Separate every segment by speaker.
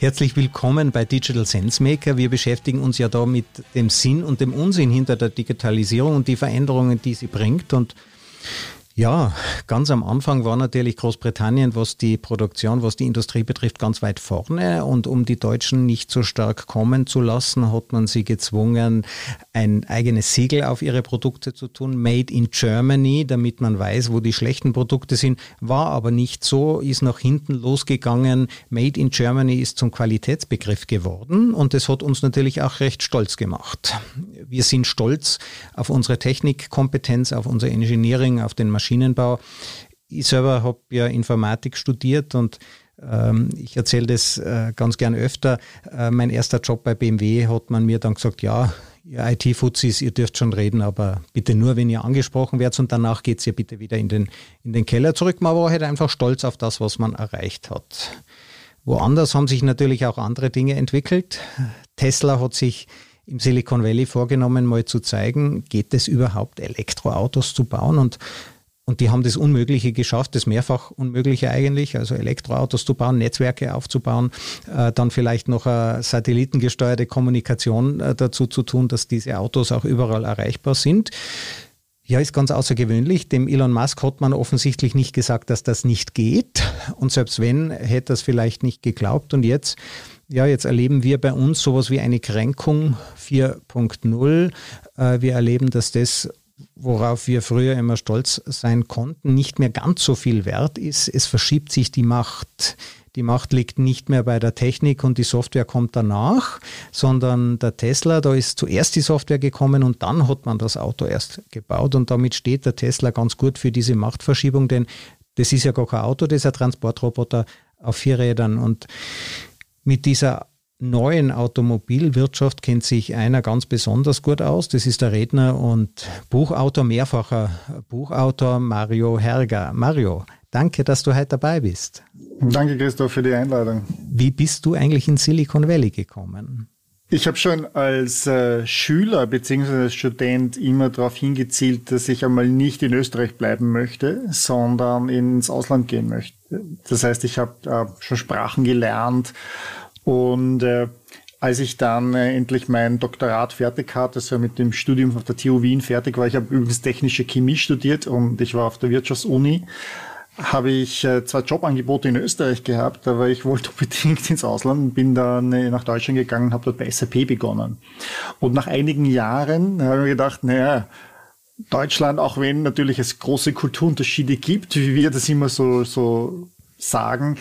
Speaker 1: Herzlich willkommen bei Digital Sense Maker. Wir beschäftigen uns ja da mit dem Sinn und dem Unsinn hinter der Digitalisierung und die Veränderungen, die sie bringt. Und ja, ganz am Anfang war natürlich Großbritannien, was die Produktion, was die Industrie betrifft, ganz weit vorne. Und um die Deutschen nicht so stark kommen zu lassen, hat man sie gezwungen, ein eigenes Siegel auf ihre Produkte zu tun, Made in Germany, damit man weiß, wo die schlechten Produkte sind. War aber nicht so, ist nach hinten losgegangen. Made in Germany ist zum Qualitätsbegriff geworden und das hat uns natürlich auch recht stolz gemacht. Wir sind stolz auf unsere Technikkompetenz, auf unser Engineering, auf den Maschinen Maschinenbau. Ich selber habe ja Informatik studiert und ähm, ich erzähle das äh, ganz gern öfter. Äh, mein erster Job bei BMW hat man mir dann gesagt, ja, ihr IT-Fuzis, ihr dürft schon reden, aber bitte nur, wenn ihr angesprochen werdet und danach geht ihr bitte wieder in den, in den Keller zurück. Man war halt einfach stolz auf das, was man erreicht hat. Woanders haben sich natürlich auch andere Dinge entwickelt. Tesla hat sich im Silicon Valley vorgenommen, mal zu zeigen, geht es überhaupt, Elektroautos zu bauen? Und und die haben das Unmögliche geschafft, das mehrfach Unmögliche eigentlich, also Elektroautos zu bauen, Netzwerke aufzubauen, äh, dann vielleicht noch eine satellitengesteuerte Kommunikation äh, dazu zu tun, dass diese Autos auch überall erreichbar sind. Ja, ist ganz außergewöhnlich. Dem Elon Musk hat man offensichtlich nicht gesagt, dass das nicht geht. Und selbst wenn, hätte es vielleicht nicht geglaubt. Und jetzt, ja, jetzt erleben wir bei uns sowas wie eine Kränkung 4.0. Äh, wir erleben, dass das worauf wir früher immer stolz sein konnten, nicht mehr ganz so viel wert ist. Es verschiebt sich die Macht. Die Macht liegt nicht mehr bei der Technik und die Software kommt danach, sondern der Tesla, da ist zuerst die Software gekommen und dann hat man das Auto erst gebaut und damit steht der Tesla ganz gut für diese Machtverschiebung, denn das ist ja gar kein Auto, das ist ein Transportroboter auf vier Rädern und mit dieser neuen Automobilwirtschaft kennt sich einer ganz besonders gut aus. Das ist der Redner und Buchautor, mehrfacher Buchautor Mario Herger. Mario, danke, dass du heute dabei bist.
Speaker 2: Danke, Christoph, für die Einladung.
Speaker 1: Wie bist du eigentlich in Silicon Valley gekommen?
Speaker 2: Ich habe schon als äh, Schüler bzw. Student immer darauf hingezielt, dass ich einmal nicht in Österreich bleiben möchte, sondern ins Ausland gehen möchte. Das heißt, ich habe äh, schon Sprachen gelernt, und äh, als ich dann äh, endlich mein Doktorat fertig hatte, also mit dem Studium auf der TU Wien fertig war, ich habe übrigens technische Chemie studiert und ich war auf der Wirtschaftsuni, habe ich äh, zwei Jobangebote in Österreich gehabt, aber ich wollte unbedingt ins Ausland bin dann äh, nach Deutschland gegangen habe dort bei SAP begonnen. Und nach einigen Jahren habe ich mir gedacht, naja, Deutschland, auch wenn natürlich es große Kulturunterschiede gibt, wie wir das immer so, so sagen,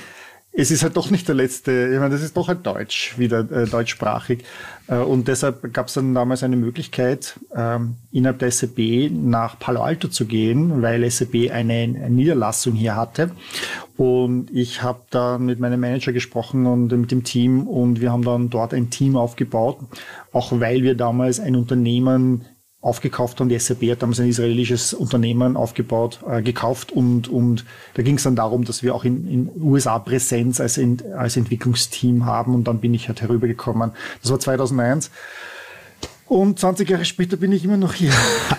Speaker 2: es ist halt doch nicht der letzte, ich meine, das ist doch halt Deutsch, wieder äh, deutschsprachig. Äh, und deshalb gab es dann damals eine Möglichkeit, ähm, innerhalb der SAP nach Palo Alto zu gehen, weil SAP eine, Niederlassung hier hatte. Und ich habe dann mit meinem Manager gesprochen und mit dem Team und wir haben dann dort ein Team aufgebaut, auch weil wir damals ein Unternehmen aufgekauft haben. Die SAP hat damals ein israelisches Unternehmen aufgebaut, äh, gekauft und, und da ging es dann darum, dass wir auch in, in USA Präsenz als, in, als Entwicklungsteam haben und dann bin ich halt herübergekommen. Das war 2001 und 20 Jahre später bin ich immer noch hier.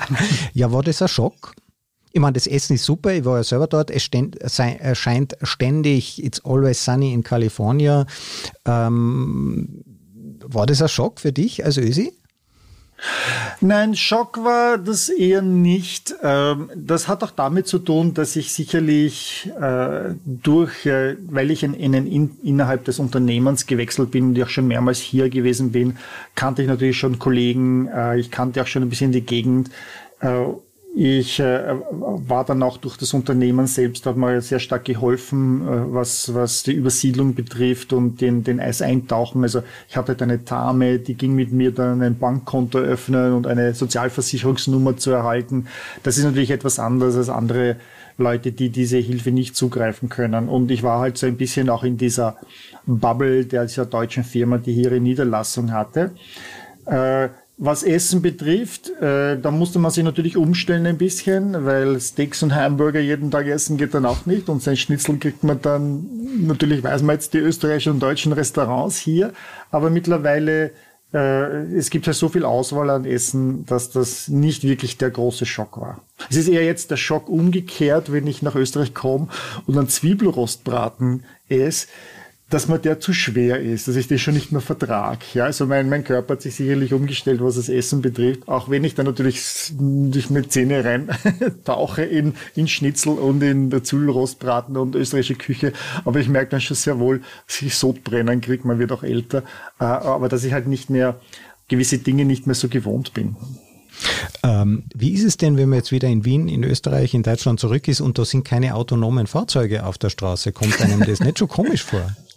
Speaker 1: ja, war das ein Schock? Ich meine, das Essen ist super, ich war ja selber dort, es erscheint ständig, it's always sunny in California. Ähm, war das ein Schock für dich als Ösi?
Speaker 2: Nein, Schock war das eher nicht. Ähm, das hat auch damit zu tun, dass ich sicherlich äh, durch, äh, weil ich in, in, in, innerhalb des Unternehmens gewechselt bin und ich auch schon mehrmals hier gewesen bin, kannte ich natürlich schon Kollegen, äh, ich kannte auch schon ein bisschen die Gegend ich äh, war dann auch durch das Unternehmen selbst, hat mal sehr stark geholfen, äh, was, was die Übersiedlung betrifft und den, den Eis eintauchen. Also ich hatte eine Dame, die ging mit mir dann ein Bankkonto öffnen und eine Sozialversicherungsnummer zu erhalten. Das ist natürlich etwas anderes als andere Leute, die diese Hilfe nicht zugreifen können. Und ich war halt so ein bisschen auch in dieser Bubble der dieser deutschen Firma, die hier ihre Niederlassung hatte. Äh, was Essen betrifft, äh, da musste man sich natürlich umstellen ein bisschen, weil Steaks und Hamburger jeden Tag essen geht dann auch nicht. Und sein Schnitzel kriegt man dann, natürlich weiß man jetzt die österreichischen und deutschen Restaurants hier, aber mittlerweile äh, es gibt ja so viel Auswahl an Essen, dass das nicht wirklich der große Schock war. Es ist eher jetzt der Schock umgekehrt, wenn ich nach Österreich komme und einen Zwiebelrostbraten esse dass mir der zu schwer ist, dass ich den schon nicht mehr vertrag. Ja, also mein, mein Körper hat sich sicherlich umgestellt, was das Essen betrifft. Auch wenn ich dann natürlich durch meine Zähne rein tauche in, in Schnitzel und in der Züllrostbraten und österreichische Küche. Aber ich merke dann schon sehr wohl, dass ich Sodbrennen kriege, man wird auch älter. Äh, aber dass ich halt nicht mehr gewisse Dinge nicht mehr so gewohnt bin.
Speaker 1: Ähm, wie ist es denn, wenn man jetzt wieder in Wien, in Österreich, in Deutschland zurück ist und da sind keine autonomen Fahrzeuge auf der Straße? Kommt einem das nicht schon komisch vor?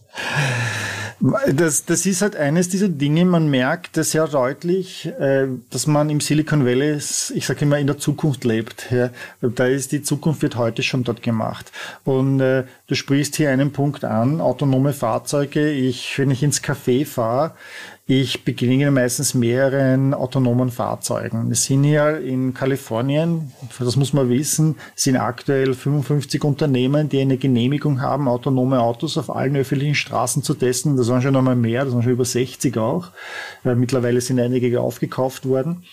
Speaker 2: Das, das ist halt eines dieser Dinge, man merkt das sehr deutlich, äh, dass man im Silicon Valley, ich sage immer, in der Zukunft lebt. Da ist die Zukunft wird heute schon dort gemacht. Und äh, du sprichst hier einen Punkt an, autonome Fahrzeuge. Ich, wenn ich ins Café fahre, ich begegne meistens mehreren autonomen Fahrzeugen. Wir sind hier in Kalifornien, das muss man wissen, sind aktuell 55 Unternehmen, die eine Genehmigung haben, autonome Autos auf allen öffentlichen Straßen zu testen. Das waren schon einmal mehr, das waren schon über 60 auch. Mittlerweile sind einige aufgekauft worden.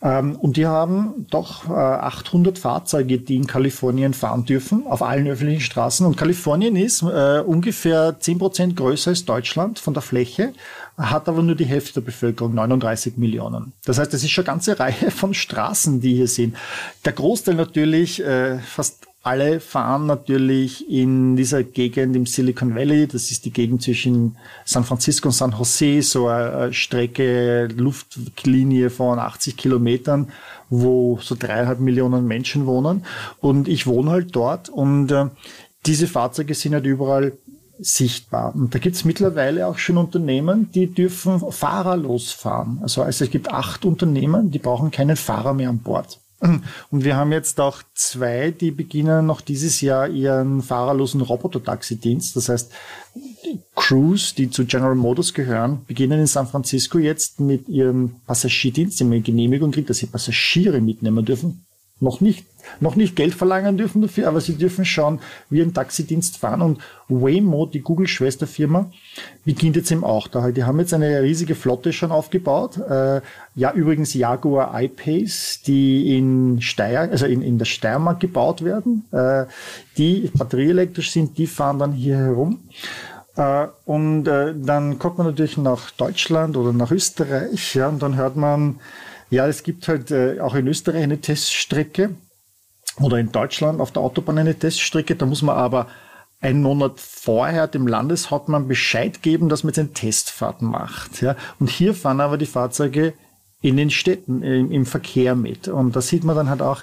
Speaker 2: Ähm, und die haben doch 800 äh, Fahrzeuge, die in Kalifornien fahren dürfen, auf allen öffentlichen Straßen. Und Kalifornien ist äh, ungefähr 10 Prozent größer als Deutschland von der Fläche hat aber nur die Hälfte der Bevölkerung, 39 Millionen. Das heißt, es ist schon eine ganze Reihe von Straßen, die hier sind. Der Großteil natürlich, äh, fast alle fahren natürlich in dieser Gegend im Silicon Valley. Das ist die Gegend zwischen San Francisco und San Jose, so eine Strecke, Luftlinie von 80 Kilometern, wo so dreieinhalb Millionen Menschen wohnen. Und ich wohne halt dort und äh, diese Fahrzeuge sind halt überall sichtbar. Und da gibt es mittlerweile auch schon Unternehmen, die dürfen fahrerlos fahren. Also, also es gibt acht Unternehmen, die brauchen keinen Fahrer mehr an Bord. Und wir haben jetzt auch zwei, die beginnen noch dieses Jahr ihren fahrerlosen Roboter-Taxi-Dienst. Das heißt, die Crews, die zu General Motors gehören, beginnen in San Francisco jetzt mit ihrem Passagierdienst, die haben eine Genehmigung kriegt, dass sie Passagiere mitnehmen dürfen noch nicht, noch nicht Geld verlangen dürfen dafür, aber sie dürfen schauen, wie ein Taxidienst fahren. Und Waymo, die Google-Schwesterfirma, beginnt jetzt eben auch da. Die haben jetzt eine riesige Flotte schon aufgebaut. Äh, ja, übrigens Jaguar I-Pace, die in Steyr, also in, in der Steiermark gebaut werden, äh, die batterieelektrisch sind, die fahren dann hier herum. Äh, und dann kommt man natürlich nach Deutschland oder nach Österreich, ja, und dann hört man, ja, es gibt halt äh, auch in Österreich eine Teststrecke oder in Deutschland auf der Autobahn eine Teststrecke. Da muss man aber einen Monat vorher dem Landeshauptmann Bescheid geben, dass man jetzt eine Testfahrt macht. Ja. Und hier fahren aber die Fahrzeuge in den Städten, im, im Verkehr mit. Und da sieht man dann halt auch,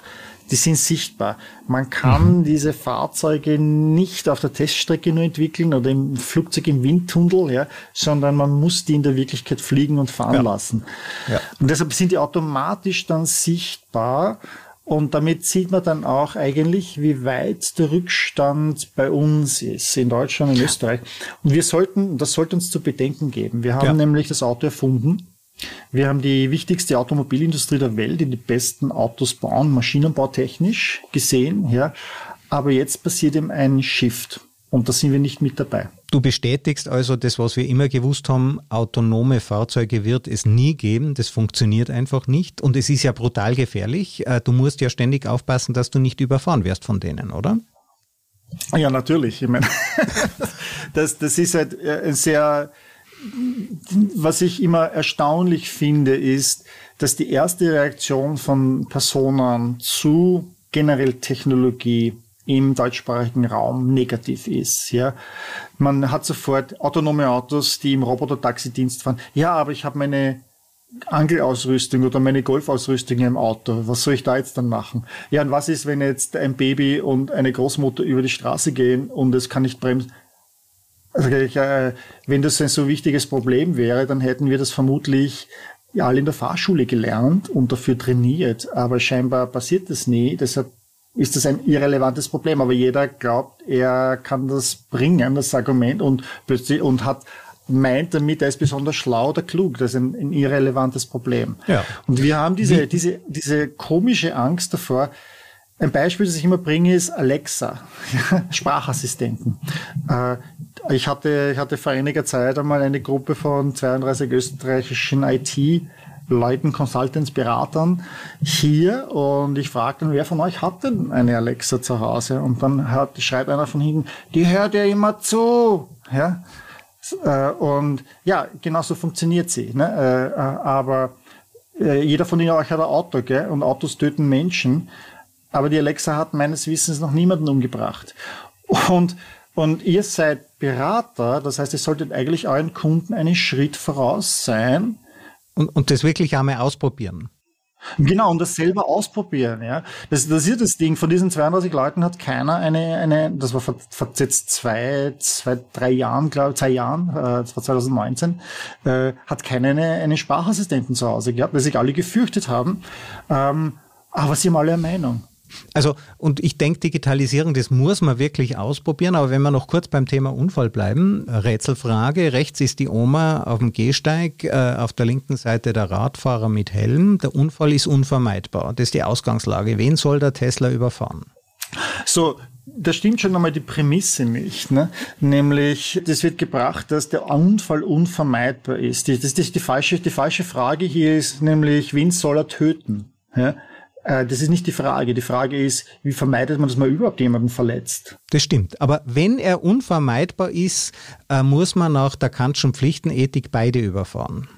Speaker 2: die sind sichtbar. Man kann mhm. diese Fahrzeuge nicht auf der Teststrecke nur entwickeln oder im Flugzeug im Windtunnel, ja, sondern man muss die in der Wirklichkeit fliegen und fahren ja. lassen. Ja. Und deshalb sind die automatisch dann sichtbar. Und damit sieht man dann auch eigentlich, wie weit der Rückstand bei uns ist, in Deutschland und Österreich. Und wir sollten, das sollte uns zu bedenken geben. Wir haben ja. nämlich das Auto erfunden wir haben die wichtigste Automobilindustrie der Welt, die die besten Autos bauen, maschinenbautechnisch gesehen, ja. Aber jetzt passiert eben ein Shift. Und da sind wir nicht mit dabei.
Speaker 1: Du bestätigst also das, was wir immer gewusst haben, autonome Fahrzeuge wird es nie geben, das funktioniert einfach nicht und es ist ja brutal gefährlich. Äh, du musst ja ständig aufpassen, dass du nicht überfahren wirst von denen, oder?
Speaker 2: Ja, natürlich. Ich meine, das, das ist halt äh, ein sehr was ich immer erstaunlich finde, ist, dass die erste Reaktion von Personen zu generell Technologie im deutschsprachigen Raum negativ ist. Ja, man hat sofort autonome Autos, die im Roboter-Taxi-Dienst fahren. Ja, aber ich habe meine Angelausrüstung oder meine Golfausrüstung im Auto. Was soll ich da jetzt dann machen? Ja, und was ist, wenn jetzt ein Baby und eine Großmutter über die Straße gehen und es kann nicht bremsen? Also ich, äh, wenn das ein so wichtiges Problem wäre, dann hätten wir das vermutlich ja, alle in der Fahrschule gelernt und dafür trainiert. Aber scheinbar passiert das nie. Deshalb ist das ein irrelevantes Problem. Aber jeder glaubt, er kann das bringen, das Argument, und plötzlich und hat meint damit, er ist besonders schlau oder klug. Das ist ein, ein irrelevantes Problem. Ja. Und wir haben diese, diese, diese komische Angst davor, ein Beispiel, das ich immer bringe, ist Alexa, Sprachassistenten. Ich hatte, ich hatte vor einiger Zeit einmal eine Gruppe von 32 österreichischen IT- Leuten, Consultants, Beratern hier und ich fragte wer von euch hat denn eine Alexa zu Hause? Und dann hat, schreibt einer von hinten, die hört ja immer zu. Ja? Äh, und ja, genau so funktioniert sie. Ne? Äh, äh, aber jeder von euch hat ein Auto, gell? und Autos töten Menschen. Aber die Alexa hat meines Wissens noch niemanden umgebracht. Und, und ihr seid Berater, das heißt, ihr solltet eigentlich euren Kunden einen Schritt voraus sein.
Speaker 1: Und, und das wirklich einmal ausprobieren.
Speaker 2: Genau, und das selber ausprobieren, ja. Das, das ist das Ding. Von diesen 32 Leuten hat keiner eine, eine, das war vor, vor jetzt zwei, zwei, drei Jahren, glaube ich, zwei Jahren, äh, das war 2019, äh, hat keiner eine, eine Sprachassistenten zu Hause gehabt, weil sich alle gefürchtet haben. Ähm, aber sie haben alle eine Meinung.
Speaker 1: Also, und ich denke, Digitalisierung, das muss man wirklich ausprobieren. Aber wenn wir noch kurz beim Thema Unfall bleiben, Rätselfrage. Rechts ist die Oma auf dem Gehsteig, äh, auf der linken Seite der Radfahrer mit Helm. Der Unfall ist unvermeidbar. Das ist die Ausgangslage. Wen soll der Tesla überfahren?
Speaker 2: So, da stimmt schon einmal die Prämisse nicht. Ne? Nämlich, das wird gebracht, dass der Unfall unvermeidbar ist. Das ist die, falsche, die falsche Frage hier ist nämlich, wen soll er töten? Ja? Äh, das ist nicht die Frage. Die Frage ist, wie vermeidet man, dass man überhaupt jemanden verletzt?
Speaker 1: Das stimmt. Aber wenn er unvermeidbar ist, äh, muss man nach der Kantschen Pflichtenethik beide überfahren.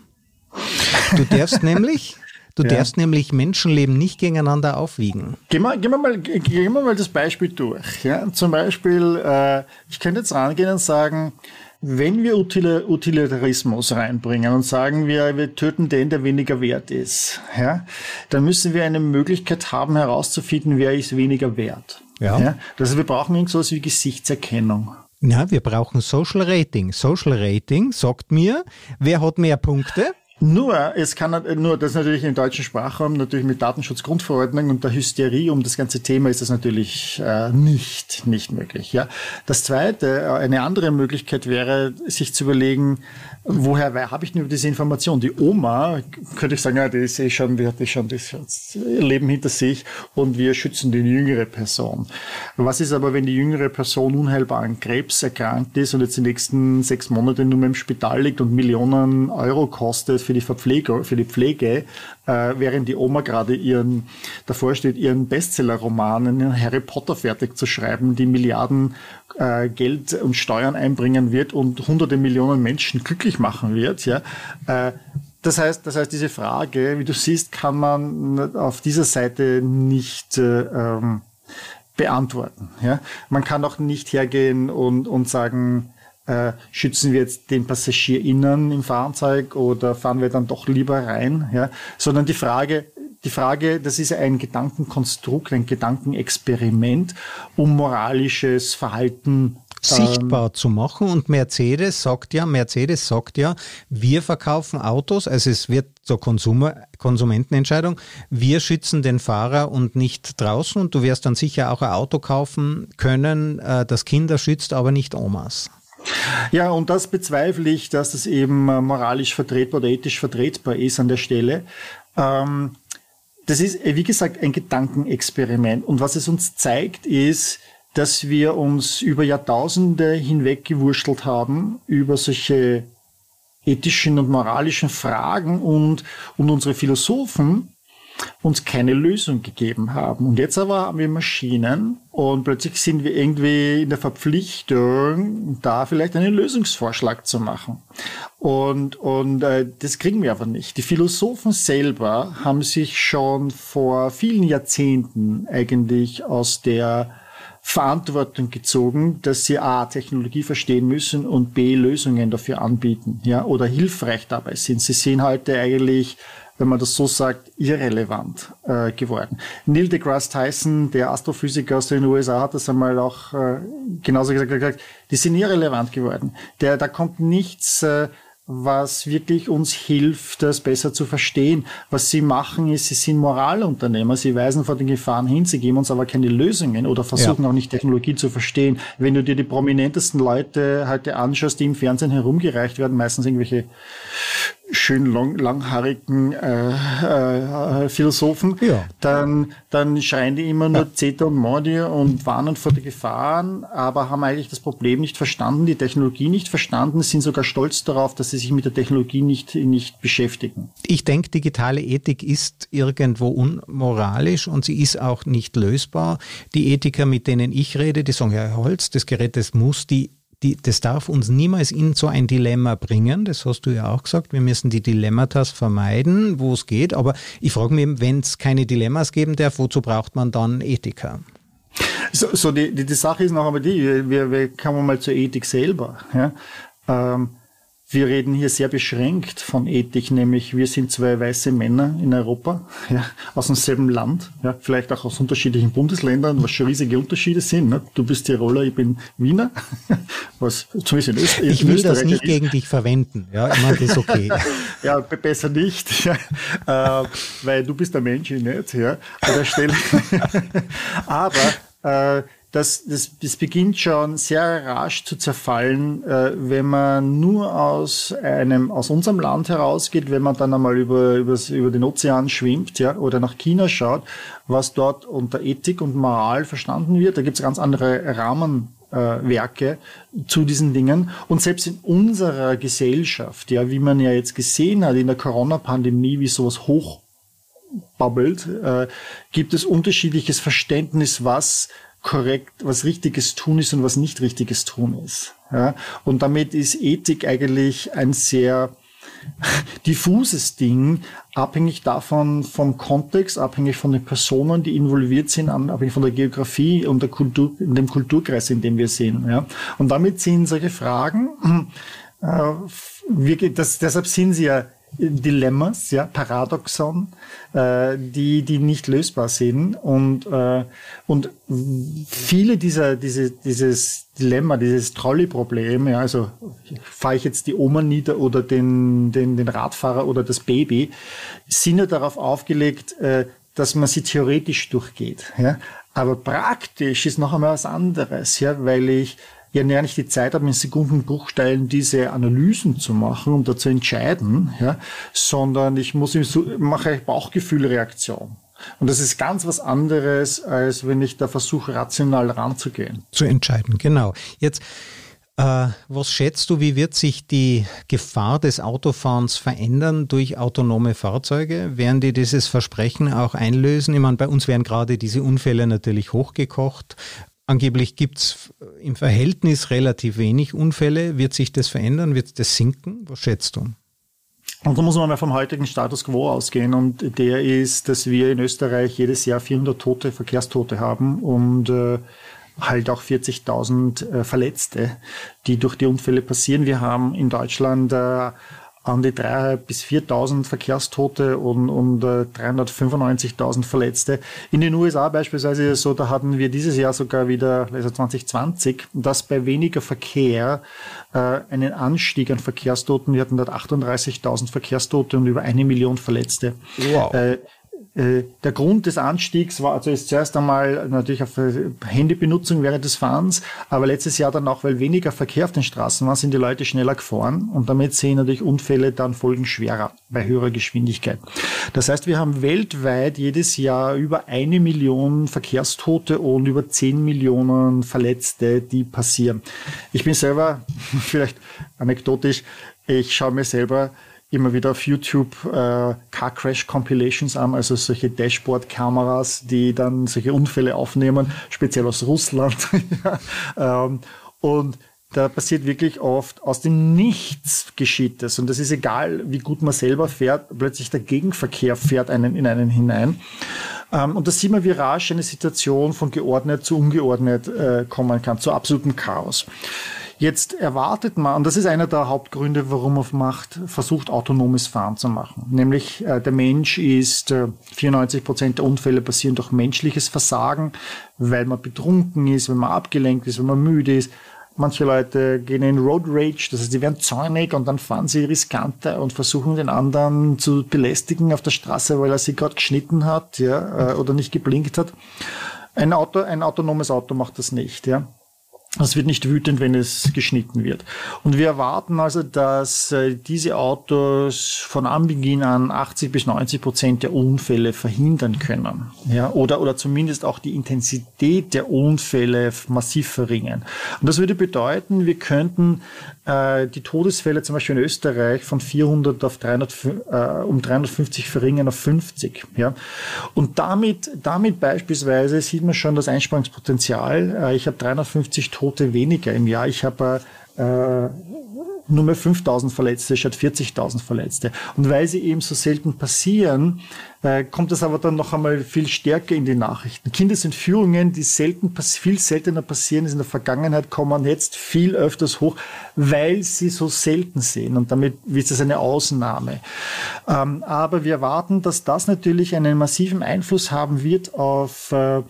Speaker 1: Du darfst nämlich, du ja. darfst nämlich Menschenleben nicht gegeneinander aufwiegen.
Speaker 2: Gehen wir, gehen wir, mal, gehen wir mal das Beispiel durch. Ja? Zum Beispiel, äh, ich könnte jetzt rangehen und sagen, wenn wir Utilitarismus reinbringen und sagen wir, wir töten den, der weniger wert ist, ja, dann müssen wir eine Möglichkeit haben, herauszufinden, wer ist weniger wert. Ja. ja? Also wir brauchen irgendwas wie Gesichtserkennung.
Speaker 1: Ja, wir brauchen Social Rating. Social Rating sagt mir, wer hat mehr Punkte?
Speaker 2: Nur, es kann nur, das natürlich im deutschen Sprachraum, natürlich mit Datenschutzgrundverordnung und der Hysterie um das ganze Thema ist das natürlich äh, nicht, nicht möglich. Ja. Das zweite, äh, eine andere Möglichkeit wäre, sich zu überlegen, woher habe ich denn diese Information? Die Oma, könnte ich sagen, ja, die ist eh schon, die hat eh schon das Leben hinter sich und wir schützen die jüngere Person. Was ist aber, wenn die jüngere Person unheilbar an Krebs erkrankt ist und jetzt die nächsten sechs Monate nur im Spital liegt und Millionen Euro kostet für die Verpflege, für die Pflege, äh, während die Oma gerade ihren, davor steht, ihren Bestseller-Roman, einen Harry Potter fertig zu schreiben, die Milliarden äh, Geld und Steuern einbringen wird und hunderte Millionen Menschen glücklich machen wird, ja. Äh, das heißt, das heißt, diese Frage, wie du siehst, kann man auf dieser Seite nicht äh, ähm, beantworten. Ja? Man kann auch nicht hergehen und, und sagen, äh, schützen wir jetzt den PassagierInnen im Fahrzeug oder fahren wir dann doch lieber rein? Ja? Sondern die Frage, die Frage, das ist ein Gedankenkonstrukt, ein Gedankenexperiment, um moralisches Verhalten
Speaker 1: sichtbar ähm, zu machen. Und Mercedes sagt ja, Mercedes sagt ja, wir verkaufen Autos, also es wird zur Konsumer, Konsumentenentscheidung, wir schützen den Fahrer und nicht draußen. Und du wirst dann sicher auch ein Auto kaufen können, äh, das Kinder schützt, aber nicht Omas.
Speaker 2: Ja, und das bezweifle ich, dass das eben äh, moralisch vertretbar oder ethisch vertretbar ist an der Stelle. Ähm, das ist, äh, wie gesagt, ein Gedankenexperiment. Und was es uns zeigt, ist, dass wir uns über Jahrtausende hinweg gewurschtelt haben, über solche ethischen und moralischen Fragen und, und unsere Philosophen uns keine Lösung gegeben haben. Und jetzt aber haben wir Maschinen und plötzlich sind wir irgendwie in der Verpflichtung, da vielleicht einen Lösungsvorschlag zu machen. Und, und äh, das kriegen wir aber nicht. Die Philosophen selber haben sich schon vor vielen Jahrzehnten eigentlich aus der Verantwortung gezogen, dass sie A, Technologie verstehen müssen und B, Lösungen dafür anbieten, ja, oder hilfreich dabei sind. Sie sehen heute eigentlich wenn man das so sagt, irrelevant äh, geworden. Neil deGrasse Tyson, der Astrophysiker aus den USA, hat das einmal auch äh, genauso gesagt, gesagt, die sind irrelevant geworden. Der, da kommt nichts äh, was wirklich uns hilft, das besser zu verstehen. Was sie machen, ist, sie sind Moralunternehmer, sie weisen vor den Gefahren hin, sie geben uns aber keine Lösungen oder versuchen ja. auch nicht Technologie zu verstehen. Wenn du dir die prominentesten Leute heute anschaust, die im Fernsehen herumgereicht werden, meistens irgendwelche schön lang, langhaarigen äh, äh, Philosophen, ja. dann, dann schreien die immer nur ja. Zeta und Mordi und warnen vor den Gefahren, aber haben eigentlich das Problem nicht verstanden, die Technologie nicht verstanden, sind sogar stolz darauf, dass sie sich mit der Technologie nicht, nicht beschäftigen.
Speaker 1: Ich denke, digitale Ethik ist irgendwo unmoralisch und sie ist auch nicht lösbar. Die Ethiker, mit denen ich rede, die sagen, ja, Herr Holz, das Gerät, das muss die die, das darf uns niemals in so ein Dilemma bringen. Das hast du ja auch gesagt. Wir müssen die Dilemmata vermeiden, wo es geht. Aber ich frage mich, wenn es keine Dilemmas geben darf, wozu braucht man dann Ethiker?
Speaker 2: So, so die, die, die Sache ist noch einmal die, wir, wir kommen mal zur Ethik selber. Ja? Ähm, wir reden hier sehr beschränkt von Ethik, nämlich wir sind zwei weiße Männer in Europa, ja, aus demselben Land, ja, vielleicht auch aus unterschiedlichen Bundesländern, was schon riesige Unterschiede sind. Ne? Du bist Tiroler, ich bin Wiener, was
Speaker 1: zumindest in Österreich. Ich will das nicht ist. gegen dich verwenden, ja, ich meine, das ist okay.
Speaker 2: ja, besser nicht, ja, äh, weil du bist der Mensch, ich nicht, ja, an der Stelle. Aber äh, das, das, das beginnt schon sehr rasch zu zerfallen, äh, wenn man nur aus einem, aus unserem Land herausgeht, wenn man dann einmal über, übers, über den Ozean schwimmt, ja, oder nach China schaut, was dort unter Ethik und Moral verstanden wird. Da gibt es ganz andere Rahmenwerke äh, zu diesen Dingen. Und selbst in unserer Gesellschaft, ja, wie man ja jetzt gesehen hat in der Corona-Pandemie, wie sowas hochbabbelt, äh, gibt es unterschiedliches Verständnis, was korrekt, was richtiges tun ist und was nicht richtiges tun ist. Ja? Und damit ist Ethik eigentlich ein sehr diffuses Ding, abhängig davon vom Kontext, abhängig von den Personen, die involviert sind, abhängig von der Geografie und der Kultur, in dem Kulturkreis, in dem wir sind. Ja? Und damit sind solche Fragen, äh, wir, das, deshalb sind sie ja Dilemmas, ja, Paradoxon, äh, die, die nicht lösbar sind. Und, äh, und viele dieser, diese, dieses Dilemma, dieses Trolley-Problem, ja, also fahre ich jetzt die Oma nieder oder den, den, den Radfahrer oder das Baby, sind ja darauf aufgelegt, äh, dass man sie theoretisch durchgeht. Ja. Aber praktisch ist noch einmal was anderes, ja, weil ich ja näher nicht die Zeit habe, in Sekundenbruchteilen diese Analysen zu machen, um da zu entscheiden, ja, sondern ich muss so, mache Bauchgefühlreaktion. Und das ist ganz was anderes, als wenn ich da versuche, rational ranzugehen.
Speaker 1: Zu entscheiden, genau. Jetzt, äh, was schätzt du, wie wird sich die Gefahr des Autofahrens verändern durch autonome Fahrzeuge? Werden die dieses Versprechen auch einlösen? Ich meine, bei uns werden gerade diese Unfälle natürlich hochgekocht. Angeblich gibt es im Verhältnis relativ wenig Unfälle. Wird sich das verändern? Wird das sinken? Was schätzt du?
Speaker 2: Und da muss man mal vom heutigen Status quo ausgehen. Und der ist, dass wir in Österreich jedes Jahr 400 Tote, Verkehrstote haben und äh, halt auch 40.000 äh, Verletzte, die durch die Unfälle passieren. Wir haben in Deutschland äh, an die 3.000 bis 4.000 Verkehrstote und, und äh, 395.000 Verletzte. In den USA beispielsweise ist es so, da hatten wir dieses Jahr sogar wieder, also 2020, dass bei weniger Verkehr äh, einen Anstieg an Verkehrstoten, wir hatten dort 38.000 Verkehrstote und über eine Million Verletzte. Wow. Äh, der Grund des Anstiegs war also ist zuerst einmal natürlich auf äh, Handybenutzung während des Fahrens, aber letztes Jahr dann auch, weil weniger Verkehr auf den Straßen war, sind die Leute schneller gefahren und damit sehen natürlich Unfälle dann folgen schwerer bei höherer Geschwindigkeit. Das heißt, wir haben weltweit jedes Jahr über eine Million Verkehrstote und über zehn Millionen Verletzte, die passieren. Ich bin selber, vielleicht anekdotisch, ich schaue mir selber immer wieder auf YouTube äh, Car Crash Compilations an, also solche Dashboard-Kameras, die dann solche Unfälle aufnehmen, speziell aus Russland. ähm, und da passiert wirklich oft aus dem Nichts geschieht das. Und das ist egal, wie gut man selber fährt, plötzlich der Gegenverkehr fährt einen in einen hinein. Ähm, und da sieht man, wie rasch eine Situation von geordnet zu ungeordnet äh, kommen kann, zu absolutem Chaos. Jetzt erwartet man, und das ist einer der Hauptgründe, warum man macht, versucht, autonomes Fahren zu machen. Nämlich äh, der Mensch ist, äh, 94 Prozent der Unfälle passieren durch menschliches Versagen, weil man betrunken ist, wenn man abgelenkt ist, wenn man müde ist. Manche Leute gehen in Road Rage, das heißt, die werden zornig und dann fahren sie riskanter und versuchen den anderen zu belästigen auf der Straße, weil er sie gerade geschnitten hat, ja, äh, oder nicht geblinkt hat. Ein Auto, ein autonomes Auto macht das nicht, ja. Es wird nicht wütend, wenn es geschnitten wird. Und wir erwarten also, dass äh, diese Autos von Anbeginn an 80 bis 90 Prozent der Unfälle verhindern können. Ja, oder, oder zumindest auch die Intensität der Unfälle massiv verringern. Und das würde bedeuten, wir könnten die Todesfälle zum Beispiel in Österreich von 400 auf 300, äh, um 350 verringern auf 50. Ja? Und damit, damit beispielsweise sieht man schon das Einsparungspotenzial. Äh, ich habe 350 Tote weniger im Jahr. Ich habe äh, nur mehr 5000 Verletzte statt 40.000 Verletzte. Und weil sie eben so selten passieren, äh, kommt das aber dann noch einmal viel stärker in die Nachrichten. Kindesentführungen, die selten, viel seltener passieren als in der Vergangenheit, kommen jetzt viel öfters hoch, weil sie so selten sind. Und damit ist das eine Ausnahme. Ähm, aber wir erwarten, dass das natürlich einen massiven Einfluss haben wird auf äh,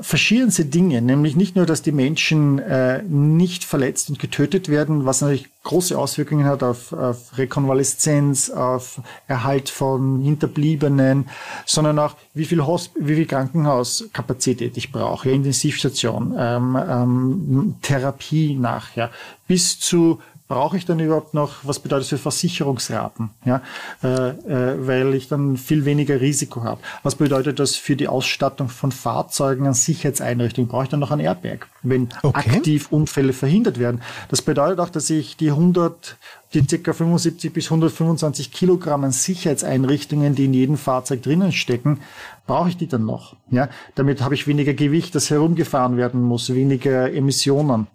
Speaker 2: verschiedenste Dinge, nämlich nicht nur, dass die Menschen äh, nicht verletzt und getötet werden, was natürlich große Auswirkungen hat auf, auf Rekonvaleszenz, auf Erhalt von Hinterbliebenen, sondern auch, wie viel, Hosp wie viel Krankenhauskapazität ich brauche, ja, Intensivstation, ähm, ähm, Therapie nachher, bis zu brauche ich dann überhaupt noch, was bedeutet das für Versicherungsraten, ja, äh, äh, weil ich dann viel weniger Risiko habe. Was bedeutet das für die Ausstattung von Fahrzeugen an Sicherheitseinrichtungen? Brauche ich dann noch ein Airbag, wenn okay. aktiv Unfälle verhindert werden? Das bedeutet auch, dass ich die 100 die ca. 75 bis 125 Kilogramm an Sicherheitseinrichtungen, die in jedem Fahrzeug drinnen stecken, brauche ich die dann noch? Ja, damit habe ich weniger Gewicht, das herumgefahren werden muss, weniger Emissionen.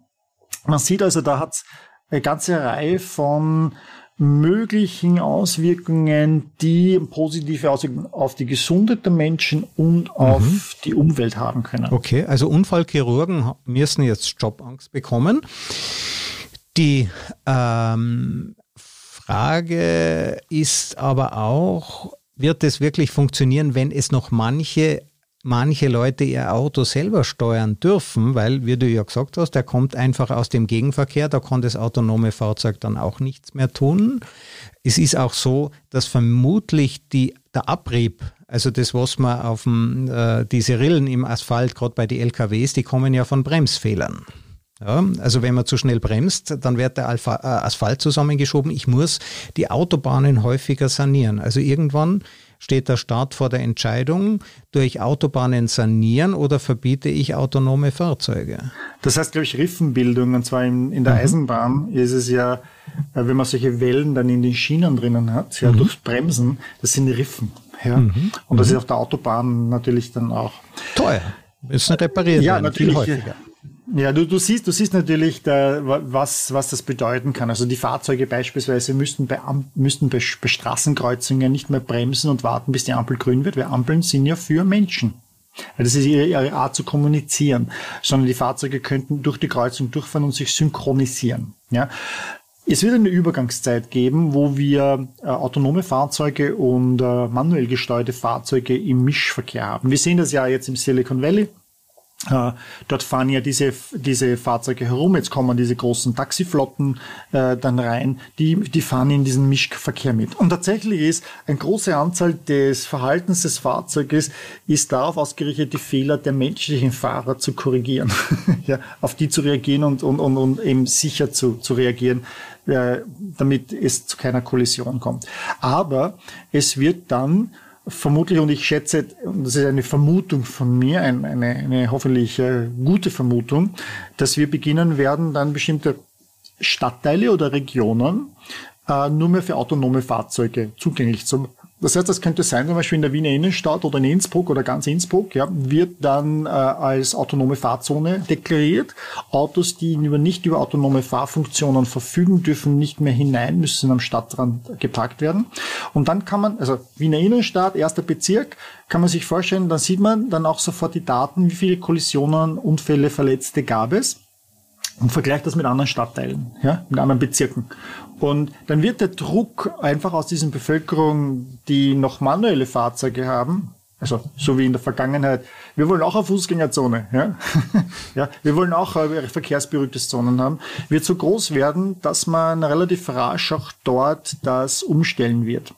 Speaker 2: Man sieht also, da hat eine ganze Reihe von möglichen Auswirkungen, die positive Auswirkungen auf die Gesundheit der Menschen und mhm. auf die Umwelt haben können.
Speaker 1: Okay, also Unfallchirurgen müssen jetzt Jobangst bekommen. Die ähm, Frage ist aber auch, wird es wirklich funktionieren, wenn es noch manche manche Leute ihr Auto selber steuern dürfen, weil, wie du ja gesagt hast, der kommt einfach aus dem Gegenverkehr, da kann das autonome Fahrzeug dann auch nichts mehr tun. Es ist auch so, dass vermutlich die, der Abrieb, also das, was man auf dem, äh, diese Rillen im Asphalt, gerade bei den LKWs, die kommen ja von Bremsfehlern. Ja, also wenn man zu schnell bremst, dann wird der Alpha, äh, Asphalt zusammengeschoben. Ich muss die Autobahnen häufiger sanieren. Also irgendwann steht der Staat vor der Entscheidung, durch Autobahnen sanieren oder verbiete ich autonome Fahrzeuge?
Speaker 2: Das heißt, glaube ich, Riffenbildung. Und zwar in, in der mhm. Eisenbahn ist es ja, äh, wenn man solche Wellen dann in den Schienen drinnen hat, ja, mhm. durch Bremsen, das sind Riffen. Ja. Mhm. Und das mhm. ist auf der Autobahn natürlich dann auch.
Speaker 1: Teuer. Müssen repariert
Speaker 2: ja, werden, natürlich, viel häufiger. Ja, du, du siehst, du siehst natürlich, da, was, was das bedeuten kann. Also die Fahrzeuge beispielsweise müssten bei, müssten bei, Straßenkreuzungen nicht mehr bremsen und warten, bis die Ampel grün wird, weil Ampeln sind ja für Menschen. Das ist ihre, ihre Art zu kommunizieren, sondern die Fahrzeuge könnten durch die Kreuzung durchfahren und sich synchronisieren. Ja, es wird eine Übergangszeit geben, wo wir äh, autonome Fahrzeuge und äh, manuell gesteuerte Fahrzeuge im Mischverkehr haben. Wir sehen das ja jetzt im Silicon Valley. Uh, dort fahren ja diese, diese Fahrzeuge herum, jetzt kommen diese großen Taxiflotten äh, dann rein, die, die fahren in diesen Mischverkehr mit. Und tatsächlich ist eine große Anzahl des Verhaltens des Fahrzeuges ist darauf ausgerichtet, die Fehler der menschlichen Fahrer zu korrigieren, ja, auf die zu reagieren und, und, und, und eben sicher zu, zu reagieren, äh, damit es zu keiner Kollision kommt. Aber es wird dann vermutlich, und ich schätze, und das ist eine Vermutung von mir, eine, eine, hoffentlich äh, gute Vermutung, dass wir beginnen werden, dann bestimmte Stadtteile oder Regionen äh, nur mehr für autonome Fahrzeuge zugänglich zu das heißt, das könnte sein, zum Beispiel in der Wiener Innenstadt oder in Innsbruck oder ganz Innsbruck, ja, wird dann äh, als autonome Fahrzone deklariert. Autos, die über, nicht über autonome Fahrfunktionen verfügen, dürfen nicht mehr hinein, müssen am Stadtrand geparkt werden. Und dann kann man, also Wiener Innenstadt, erster Bezirk, kann man sich vorstellen, dann sieht man dann auch sofort die Daten, wie viele Kollisionen, Unfälle, Verletzte gab es und vergleicht das mit anderen Stadtteilen, ja, mit anderen Bezirken. Und dann wird der Druck einfach aus diesen Bevölkerung, die noch manuelle Fahrzeuge haben, also so wie in der Vergangenheit, wir wollen auch eine Fußgängerzone, ja, ja, wir wollen auch verkehrsberuhigte Zonen haben, wird so groß werden, dass man relativ rasch auch dort das umstellen wird.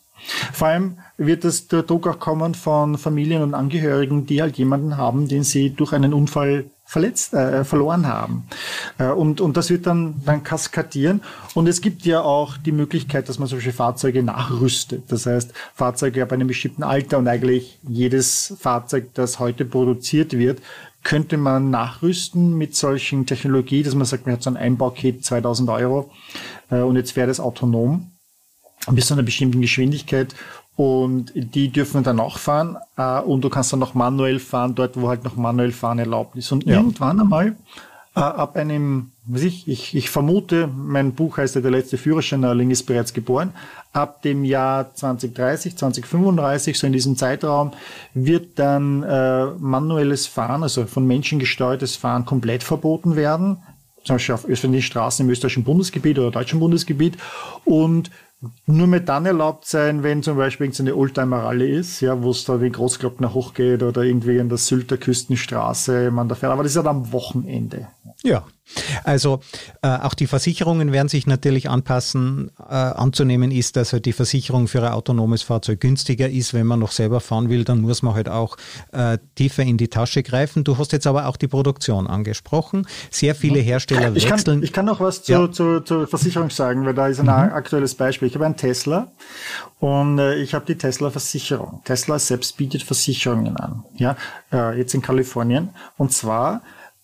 Speaker 2: Vor allem wird das der Druck auch kommen von Familien und Angehörigen, die halt jemanden haben, den sie durch einen Unfall verletzt, äh, verloren haben. Äh, und, und das wird dann, dann kaskadieren. Und es gibt ja auch die Möglichkeit, dass man solche Fahrzeuge nachrüstet. Das heißt, Fahrzeuge ab einem bestimmten Alter und eigentlich jedes Fahrzeug, das heute produziert wird, könnte man nachrüsten mit solchen Technologie, dass man sagt, man hat so ein Einbaukit 2000 Euro, äh, und jetzt fährt es autonom bis zu einer bestimmten Geschwindigkeit und die dürfen dann auch fahren äh, und du kannst dann noch manuell fahren, dort wo halt noch manuell fahren erlaubt ist. Und ja. irgendwann einmal äh, ab einem, weiß ich, ich, ich vermute, mein Buch heißt ja Der letzte Führerscheinlehrling ist bereits geboren, ab dem Jahr 2030, 2035, so in diesem Zeitraum, wird dann äh, manuelles Fahren, also von Menschen gesteuertes Fahren komplett verboten werden zum Beispiel auf öffentlichen Straßen im österreichischen Bundesgebiet oder deutschen Bundesgebiet und nur mehr dann erlaubt sein, wenn zum Beispiel eine Oldtimer-Rallye ist, ja, wo es da die Großglockner hochgeht oder irgendwie in der Sylter Küstenstraße man da fährt. Aber das ist ja dann am Wochenende.
Speaker 1: Ja, also äh, auch die Versicherungen werden sich natürlich anpassen. Äh, anzunehmen ist, dass halt die Versicherung für ein autonomes Fahrzeug günstiger ist. Wenn man noch selber fahren will, dann muss man halt auch äh, tiefer in die Tasche greifen. Du hast jetzt aber auch die Produktion angesprochen. Sehr viele Hersteller
Speaker 2: ich
Speaker 1: wechseln.
Speaker 2: Kann, ich kann noch was ja. zu, zur Versicherung sagen, weil da ist ein mhm. aktuelles Beispiel. Ich habe einen Tesla und äh, ich habe die Tesla-Versicherung. Tesla selbst bietet Versicherungen an. Ja, äh, jetzt in Kalifornien. Und zwar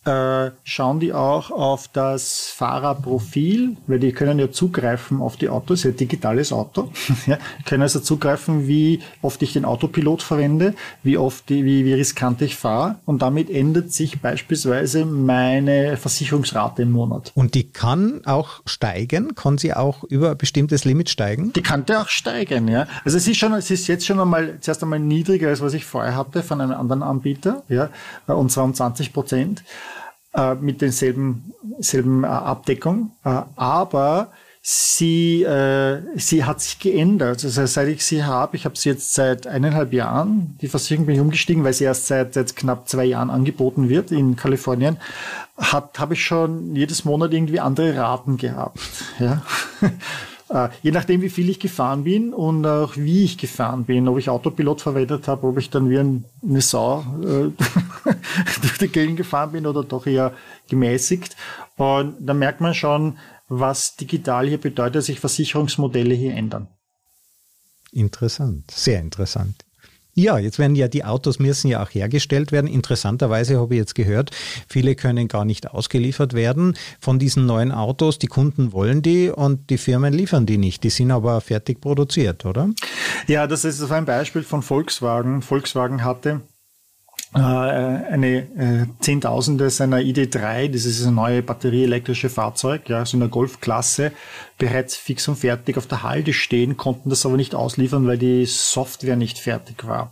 Speaker 2: äh, schauen die auch auf das Fahrerprofil, weil die können ja zugreifen auf die Autos, ja digitales Auto, ja, können also zugreifen, wie oft ich den Autopilot verwende, wie oft, die, wie, wie riskant ich fahre und damit ändert sich beispielsweise meine Versicherungsrate im Monat.
Speaker 1: Und die kann auch steigen, kann sie auch über ein bestimmtes Limit steigen?
Speaker 2: Die könnte auch steigen, ja. Also es ist schon, es ist jetzt schon einmal, zuerst einmal niedriger als was ich vorher hatte von einem anderen Anbieter, ja, und zwar um 20 Prozent äh, mit denselben selben äh, Abdeckung, äh, aber sie, äh, sie hat sich geändert. Also seit ich sie habe, ich habe sie jetzt seit eineinhalb Jahren, die Versicherung bin ich umgestiegen, weil sie erst seit, seit knapp zwei Jahren angeboten wird in Kalifornien, habe ich schon jedes Monat irgendwie andere Raten gehabt. Ja. Äh, je nachdem, wie viel ich gefahren bin und auch wie ich gefahren bin, ob ich Autopilot verwendet habe, ob ich dann wie ein, eine Sau äh, durch die Gegend gefahren bin oder doch eher gemäßigt. Und da merkt man schon, was digital hier bedeutet, dass sich Versicherungsmodelle hier ändern.
Speaker 1: Interessant, sehr interessant. Ja, jetzt werden ja die Autos müssen ja auch hergestellt werden. Interessanterweise habe ich jetzt gehört, viele können gar nicht ausgeliefert werden von diesen neuen Autos. Die Kunden wollen die und die Firmen liefern die nicht. Die sind aber fertig produziert, oder?
Speaker 2: Ja, das ist ein Beispiel von Volkswagen. Volkswagen hatte eine äh, Zehntausende seiner ID3, das ist ein neue batterieelektrische Fahrzeug, ja, so in der Golfklasse, bereits fix und fertig auf der Halde stehen, konnten das aber nicht ausliefern, weil die Software nicht fertig war.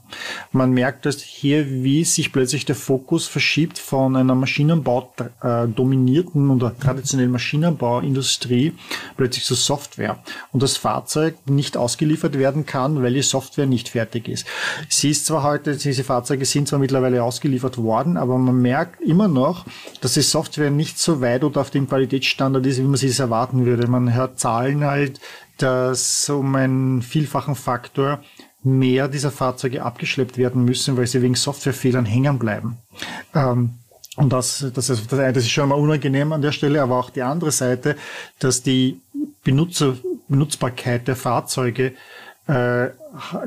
Speaker 2: Man merkt, dass hier wie sich plötzlich der Fokus verschiebt von einer Maschinenbau äh, dominierten oder traditionellen Maschinenbauindustrie plötzlich zur Software und das Fahrzeug nicht ausgeliefert werden kann, weil die Software nicht fertig ist. Sie ist zwar heute, diese Fahrzeuge sind zwar mittlerweile ausgeliefert worden, aber man merkt immer noch, dass die Software nicht so weit oder auf dem Qualitätsstandard ist, wie man sie es erwarten würde. Man hört Zahlen halt, dass um einen vielfachen Faktor mehr dieser Fahrzeuge abgeschleppt werden müssen, weil sie wegen Softwarefehlern hängen bleiben. Ähm, und das, das, ist, das ist schon mal unangenehm an der Stelle, aber auch die andere Seite, dass die Benutzer, Benutzbarkeit der Fahrzeuge äh,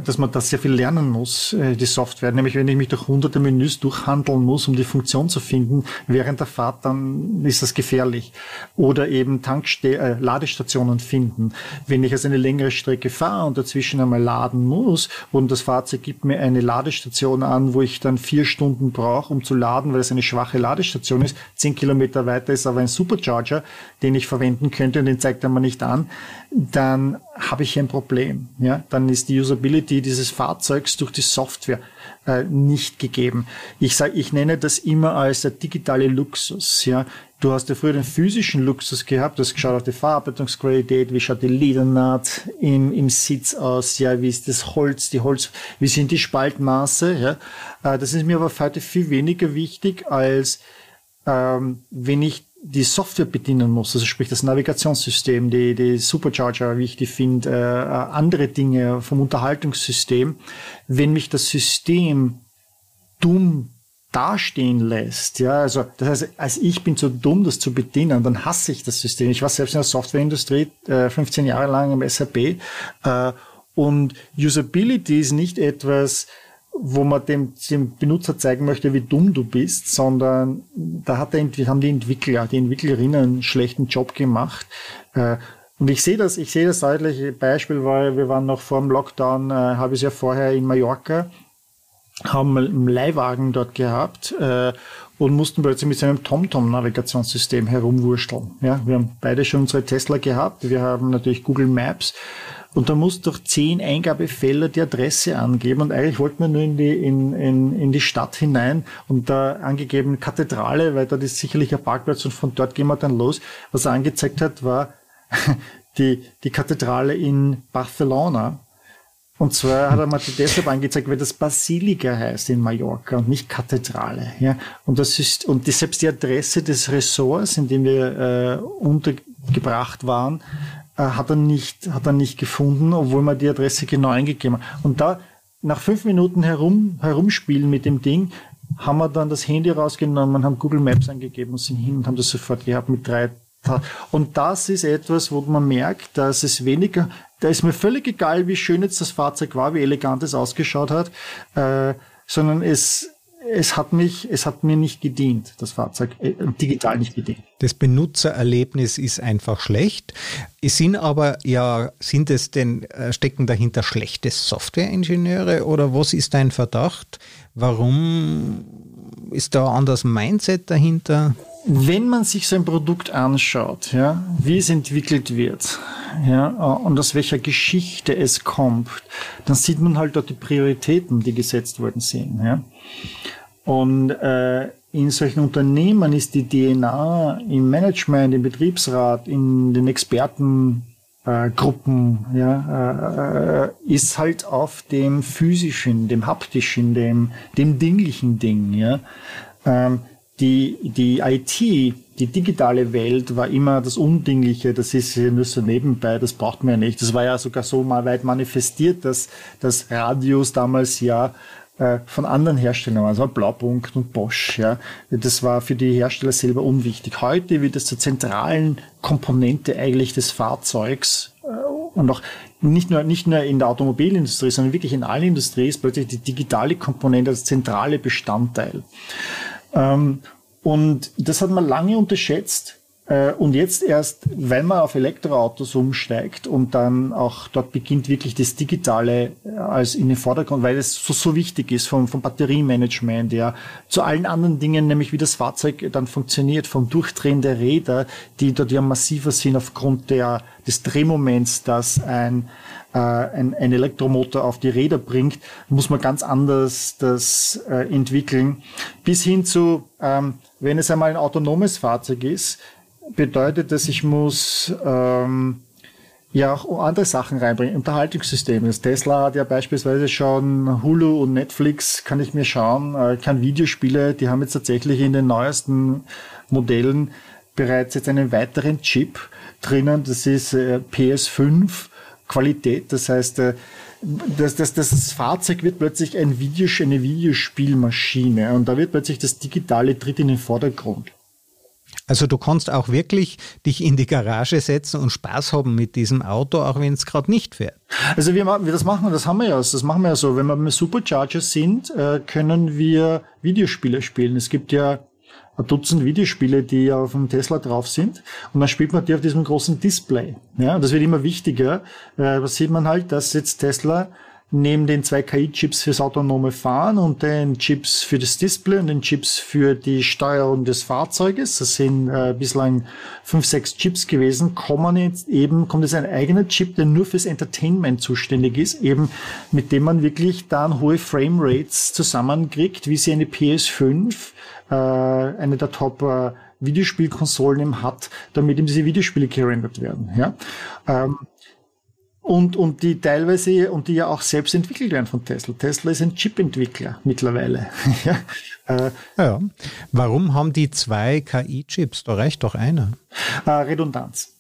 Speaker 2: dass man da sehr viel lernen muss, äh, die Software. Nämlich wenn ich mich durch hunderte Menüs durchhandeln muss, um die Funktion zu finden, während der Fahrt, dann ist das gefährlich. Oder eben Tankste äh, Ladestationen finden. Wenn ich also eine längere Strecke fahre und dazwischen einmal laden muss und das Fahrzeug gibt mir eine Ladestation an, wo ich dann vier Stunden brauche, um zu laden, weil es eine schwache Ladestation ist, zehn Kilometer weiter ist aber ein Supercharger, den ich verwenden könnte und den zeigt er mir nicht an, dann habe ich ein Problem. Ja, dann ist die Usability dieses Fahrzeugs durch die Software äh, nicht gegeben. Ich sage, ich nenne das immer als der digitale Luxus. Ja, du hast ja früher den physischen Luxus gehabt, du hast geschaut auf die Verarbeitungsqualität, wie schaut die Ledernaht im, im Sitz aus, ja, wie ist das Holz, die Holz, wie sind die Spaltmaße. Ja, äh, das ist mir aber heute viel weniger wichtig als ähm, wenn ich die Software bedienen muss, also sprich das Navigationssystem, die, die Supercharger, wie ich die finde, äh, andere Dinge vom Unterhaltungssystem, wenn mich das System dumm dastehen lässt, ja, also das heißt, als ich bin zu dumm, das zu bedienen, dann hasse ich das System. Ich war selbst in der Softwareindustrie äh, 15 Jahre lang im SAP äh, und Usability ist nicht etwas, wo man dem, dem Benutzer zeigen möchte, wie dumm du bist, sondern da hat der, haben die Entwickler, die Entwicklerinnen einen schlechten Job gemacht. Äh, Und ich sehe das, ich sehe das deutlich. Beispiel war, wir waren noch vor dem Lockdown, äh, habe ich es ja vorher in Mallorca, haben einen Leihwagen dort gehabt äh, und mussten plötzlich mit seinem TomTom-Navigationssystem herumwurschteln. Ja, wir haben beide schon unsere Tesla gehabt. Wir haben natürlich Google Maps. Und da muss durch zehn Eingabefelder die Adresse angeben. Und eigentlich wollten wir nur in die, in, in, in die Stadt hinein und da angegeben Kathedrale, weil dort ist sicherlich ein Parkplatz und von dort gehen wir dann los. Was er angezeigt hat, war die, die Kathedrale in Barcelona. Und zwar hat er mal deshalb angezeigt, weil das Basilika heißt in Mallorca und nicht Kathedrale. Ja? Und das ist, und die, selbst die Adresse des Ressorts, in dem wir äh, untergebracht waren, äh, hat er nicht, hat er nicht gefunden, obwohl man die Adresse genau eingegeben hat. Und da, nach fünf Minuten herum, herumspielen mit dem Ding, haben wir dann das Handy rausgenommen, haben Google Maps eingegeben und sind hin und haben das sofort gehabt mit drei und das ist etwas, wo man merkt, dass es weniger, da ist mir völlig egal, wie schön jetzt das Fahrzeug war, wie elegant es ausgeschaut hat, äh, sondern es, es hat mich, es hat mir nicht gedient, das Fahrzeug, äh, digital nicht gedient.
Speaker 1: Das Benutzererlebnis ist einfach schlecht. Es sind aber ja, sind es denn, äh, stecken dahinter schlechte Softwareingenieure oder was ist dein Verdacht? Warum ist da ein anderes Mindset dahinter?
Speaker 2: Wenn man sich so ein Produkt anschaut, ja, wie es entwickelt wird, ja, und aus welcher Geschichte es kommt, dann sieht man halt dort die Prioritäten, die gesetzt worden sind, ja. Und äh, in solchen Unternehmen ist die DNA im Management, im Betriebsrat, in den Expertengruppen, äh, ja, äh, ist halt auf dem physischen, dem haptischen, dem, dem dinglichen Ding, ja. Ähm, die, die IT, die digitale Welt war immer das Undingliche, das ist nur so nebenbei, das braucht man ja nicht. Das war ja sogar so mal weit manifestiert, dass, dass Radios damals ja äh, von anderen Herstellern, also Blaupunkt und Bosch, ja, das war für die Hersteller selber unwichtig. Heute wird es zur zentralen Komponente eigentlich des Fahrzeugs äh, und auch nicht nur, nicht nur in der Automobilindustrie, sondern wirklich in allen Industrien ist plötzlich die digitale Komponente das zentrale Bestandteil. Ähm, und das hat man lange unterschätzt. Äh, und jetzt erst, wenn man auf Elektroautos umsteigt und dann auch dort beginnt wirklich das Digitale äh, als in den Vordergrund, weil es so, so wichtig ist vom, vom Batteriemanagement, ja, zu allen anderen Dingen, nämlich wie das Fahrzeug dann funktioniert, vom Durchdrehen der Räder, die dort ja massiver sind aufgrund der, des Drehmoments, das ein äh, ein, ein Elektromotor auf die Räder bringt, muss man ganz anders das äh, entwickeln. Bis hin zu, ähm, wenn es einmal ein autonomes Fahrzeug ist, bedeutet das, ich muss ähm, ja auch andere Sachen reinbringen. Unterhaltungssysteme. Das Tesla hat ja beispielsweise schon Hulu und Netflix, kann ich mir schauen, äh, kann Videospiele, die haben jetzt tatsächlich in den neuesten Modellen bereits jetzt einen weiteren Chip drinnen. Das ist äh, PS5 Qualität. Das heißt, äh, das, das, das Fahrzeug wird plötzlich ein Video, eine Videospielmaschine und da wird plötzlich das Digitale tritt in den Vordergrund.
Speaker 1: Also du kannst auch wirklich dich in die Garage setzen und Spaß haben mit diesem Auto, auch wenn es gerade nicht fährt.
Speaker 2: Also wir, wir das machen, das haben wir ja, das machen wir ja so. Wenn wir mit Supercharger sind, äh, können wir Videospiele spielen. Es gibt ja ein Dutzend Videospiele, die auf dem Tesla drauf sind. Und dann spielt man die auf diesem großen Display. Ja, und das wird immer wichtiger. Äh, was sieht man halt, dass jetzt Tesla neben den zwei KI-Chips fürs autonome Fahren und den Chips für das Display und den Chips für die Steuerung des Fahrzeuges, das sind äh, bislang fünf, sechs Chips gewesen, kommen jetzt eben, kommt jetzt ein eigener Chip, der nur fürs Entertainment zuständig ist, eben mit dem man wirklich dann hohe Framerates zusammenkriegt, wie sie eine PS5 äh, eine der Top äh, Videospielkonsolen im hat, damit eben diese Videospiele gerendert werden. Ja? Ähm, und, und die teilweise, und die ja auch selbst entwickelt werden von Tesla. Tesla ist ein Chip-Entwickler mittlerweile. ja.
Speaker 1: Äh, ja. Warum haben die zwei KI-Chips? Da reicht doch einer.
Speaker 2: Äh, Redundanz.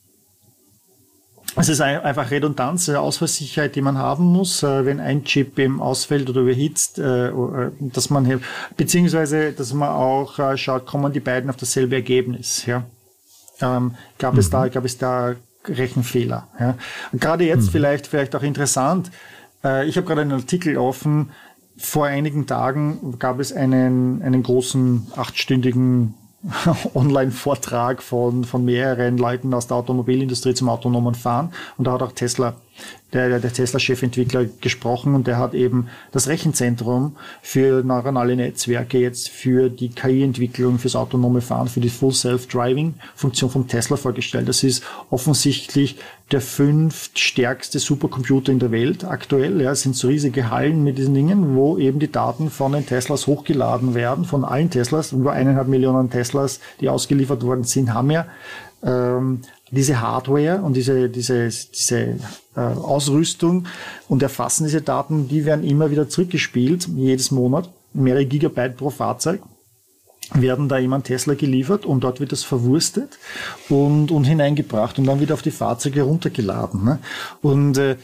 Speaker 2: Es ist einfach Redundanz, Ausfallsicherheit, die man haben muss, äh, wenn ein Chip eben ausfällt oder überhitzt, äh, äh, dass man, beziehungsweise, dass man auch schaut, kommen die beiden auf dasselbe Ergebnis, ja. Ähm, gab mhm. es da, gab es da Rechenfehler, ja. Gerade jetzt mhm. vielleicht, vielleicht auch interessant, ich habe gerade einen Artikel offen, vor einigen Tagen gab es einen, einen großen achtstündigen Online-Vortrag von, von mehreren Leuten aus der Automobilindustrie zum autonomen Fahren. Und da hat auch Tesla der, der Tesla-Chefentwickler gesprochen und der hat eben das Rechenzentrum für neuronale Netzwerke jetzt für die KI-Entwicklung, fürs autonome Fahren, für die Full Self-Driving-Funktion von Tesla vorgestellt. Das ist offensichtlich der fünftstärkste Supercomputer in der Welt aktuell. Ja, es sind so riesige Hallen mit diesen Dingen, wo eben die Daten von den Teslas hochgeladen werden, von allen Teslas. Über eineinhalb Millionen Teslas, die ausgeliefert worden sind, haben ja ähm, diese Hardware und diese, diese, diese äh, Ausrüstung und erfassen diese Daten, die werden immer wieder zurückgespielt, jedes Monat, mehrere Gigabyte pro Fahrzeug werden da jemand Tesla geliefert und dort wird das verwurstet und, und hineingebracht und dann wieder auf die Fahrzeuge runtergeladen. Ne? Und äh,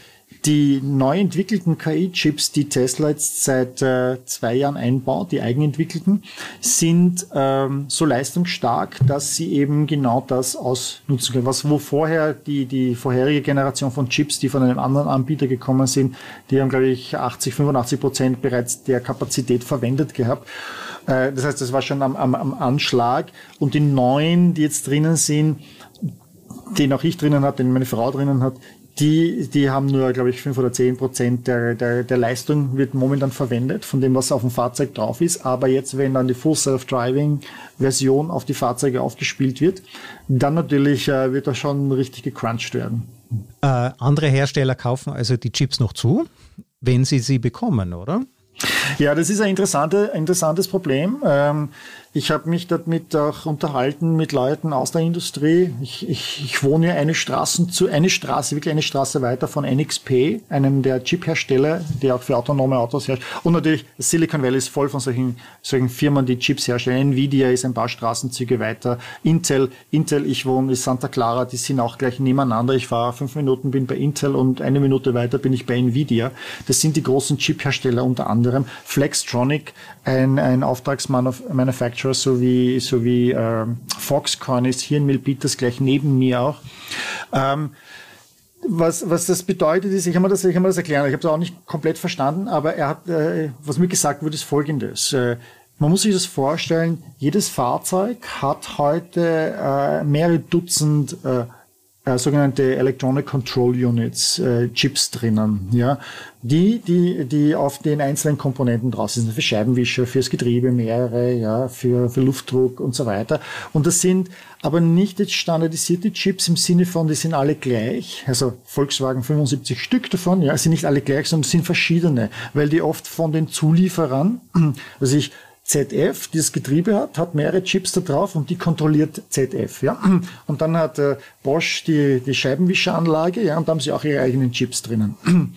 Speaker 2: die neu entwickelten KI-Chips, die Tesla jetzt seit äh, zwei Jahren einbaut, die eigenentwickelten, sind ähm, so leistungsstark, dass sie eben genau das ausnutzen können. Was wo vorher die, die vorherige Generation von Chips, die von einem anderen Anbieter gekommen sind, die haben, glaube ich, 80, 85 Prozent bereits der Kapazität verwendet gehabt. Äh, das heißt, das war schon am, am, am Anschlag. Und die neuen, die jetzt drinnen sind, den auch ich drinnen habe, den meine Frau drinnen hat, die, die haben nur, glaube ich, fünf oder zehn Prozent der, der, der Leistung wird momentan verwendet von dem, was auf dem Fahrzeug drauf ist. Aber jetzt, wenn dann die Full Self-Driving Version auf die Fahrzeuge aufgespielt wird, dann natürlich äh, wird das schon richtig gecrunched werden.
Speaker 1: Äh, andere Hersteller kaufen also die Chips noch zu, wenn sie sie bekommen, oder?
Speaker 2: Ja, das ist ein interessante, interessantes Problem. Ähm, ich habe mich damit auch unterhalten mit Leuten aus der Industrie. Ich, ich, ich wohne eine Straße zu eine Straße, wirklich eine Straße weiter von NXP, einem der Chip-Hersteller, der auch für autonome Autos herrscht. Und natürlich Silicon Valley ist voll von solchen, solchen Firmen, die Chips herstellen. Nvidia ist ein paar Straßenzüge weiter. Intel, Intel, ich wohne in Santa Clara, die sind auch gleich nebeneinander. Ich fahre fünf Minuten, bin bei Intel und eine Minute weiter bin ich bei Nvidia. Das sind die großen Chip-Hersteller unter anderem. Flextronic, ein, ein Auftragsmanufacturer Manufacturer sowie, sowie äh, Foxconn ist hier in Milpitas gleich neben mir auch. Ähm, was, was das bedeutet ist, ich kann mir das, ich kann mir das erklären, ich habe es auch nicht komplett verstanden, aber er hat, äh, was mir gesagt wurde, ist folgendes. Äh, man muss sich das vorstellen, jedes Fahrzeug hat heute äh, mehrere Dutzend äh, äh, sogenannte Electronic Control Units, äh, Chips drinnen, ja, die, die, die auf den einzelnen Komponenten draus sind, für Scheibenwischer, fürs Getriebe mehrere, ja, für, für Luftdruck und so weiter. Und das sind aber nicht jetzt standardisierte Chips im Sinne von, die sind alle gleich, also Volkswagen 75 Stück davon, ja, sind nicht alle gleich, sondern sind verschiedene, weil die oft von den Zulieferern, also ich ZF, die das Getriebe hat, hat mehrere Chips da drauf und die kontrolliert ZF, ja. Und dann hat äh, Bosch die, die Scheibenwischeranlage, ja, und da haben sie auch ihre eigenen Chips drinnen.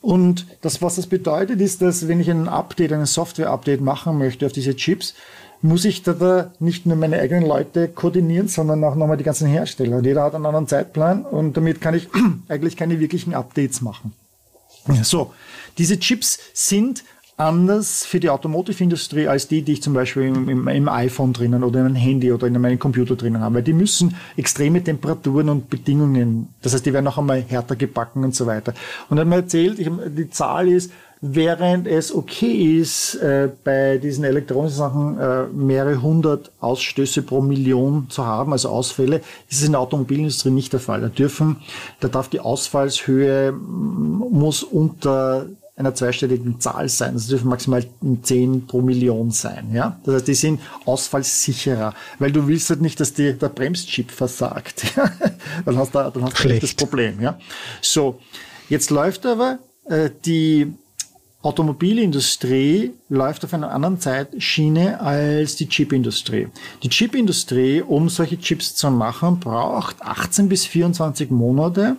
Speaker 2: Und das, was das bedeutet, ist, dass wenn ich ein Update, ein Software-Update machen möchte auf diese Chips, muss ich da, da nicht nur meine eigenen Leute koordinieren, sondern auch nochmal die ganzen Hersteller. Und jeder hat einen anderen Zeitplan und damit kann ich eigentlich keine wirklichen Updates machen. So, diese Chips sind anders für die Automotive-Industrie als die, die ich zum Beispiel im, im, im, iPhone drinnen oder in einem Handy oder in meinem Computer drinnen habe. Weil die müssen extreme Temperaturen und Bedingungen, das heißt, die werden auch einmal härter gebacken und so weiter. Und hat mir erzählt, ich, die Zahl ist, während es okay ist, äh, bei diesen elektronischen Sachen äh, mehrere hundert Ausstöße pro Million zu haben, also Ausfälle, ist es in der Automobilindustrie nicht der Fall. Da dürfen, da darf die Ausfallshöhe muss unter einer zweistelligen Zahl sein. Das dürfen maximal 10 pro Million sein. Ja? Das heißt, die sind ausfallsicherer, weil du willst halt nicht, dass die, der Bremschip versagt. dann hast du, dann hast du das Problem. Ja? So, jetzt läuft aber äh, die Automobilindustrie läuft auf einer anderen Zeitschiene als die Chipindustrie. Die Chipindustrie, um solche Chips zu machen, braucht 18 bis 24 Monate,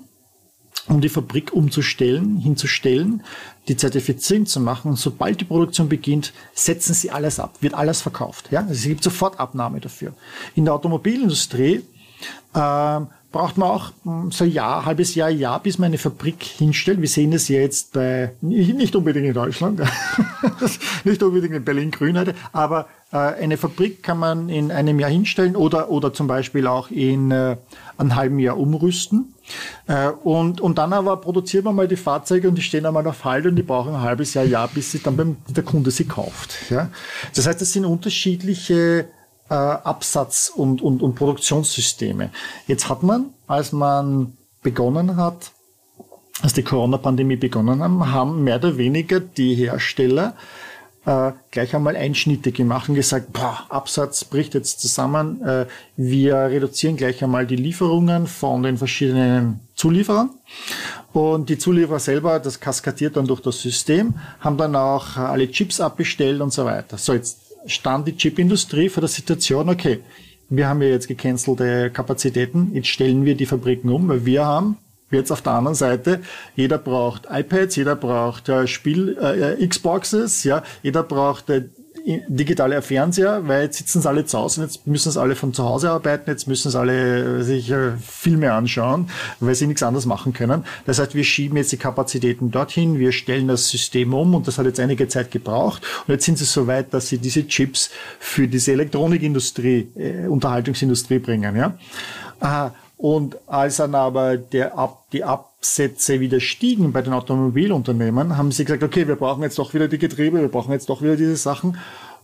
Speaker 2: um die Fabrik umzustellen, hinzustellen, die Zertifizierung zu machen. Und sobald die Produktion beginnt, setzen sie alles ab, wird alles verkauft. Ja? Also es gibt sofort Abnahme dafür. In der Automobilindustrie ähm, braucht man auch hm, so ein Jahr, halbes Jahr, Jahr, bis man eine Fabrik hinstellt. Wir sehen das jetzt bei, nicht unbedingt in Deutschland, nicht unbedingt in Berlin-Grün aber äh, eine Fabrik kann man in einem Jahr hinstellen oder, oder zum Beispiel auch in äh, einem halben Jahr umrüsten. Äh, und, und dann aber produziert man mal die Fahrzeuge und die stehen einmal auf Halt und die brauchen ein halbes Jahr, Jahr, bis sie dann beim, der Kunde sie kauft. Ja? Das heißt, das sind unterschiedliche äh, Absatz und, und, und Produktionssysteme. Jetzt hat man, als man begonnen hat, als die Corona-Pandemie begonnen haben, haben mehr oder weniger die Hersteller äh, gleich einmal Einschnitte gemacht und gesagt, boah, Absatz bricht jetzt zusammen, äh, wir reduzieren gleich einmal die Lieferungen von den verschiedenen Zulieferern. Und die Zulieferer selber, das kaskadiert dann durch das System, haben dann auch alle Chips abbestellt und so weiter. So, jetzt stand die Chipindustrie vor der Situation, okay, wir haben ja jetzt gecancelte Kapazitäten, jetzt stellen wir die Fabriken um, weil wir haben Jetzt auf der anderen Seite, jeder braucht iPads, jeder braucht äh, Spiel, äh, Xboxes, ja, jeder braucht äh, digitale Fernseher, weil jetzt sitzen sie alle zu Hause, jetzt müssen sie alle von zu Hause arbeiten, jetzt müssen sie alle äh, sich äh, Filme anschauen, weil sie nichts anderes machen können. Das heißt, wir schieben jetzt die Kapazitäten dorthin, wir stellen das System um und das hat jetzt einige Zeit gebraucht. Und jetzt sind sie so weit, dass sie diese Chips für diese Elektronikindustrie, äh, Unterhaltungsindustrie bringen. Ja? Aha. Und als dann aber der Ab, die Absätze wieder stiegen bei den Automobilunternehmen, haben sie gesagt, okay, wir brauchen jetzt doch wieder die Getriebe, wir brauchen jetzt doch wieder diese Sachen.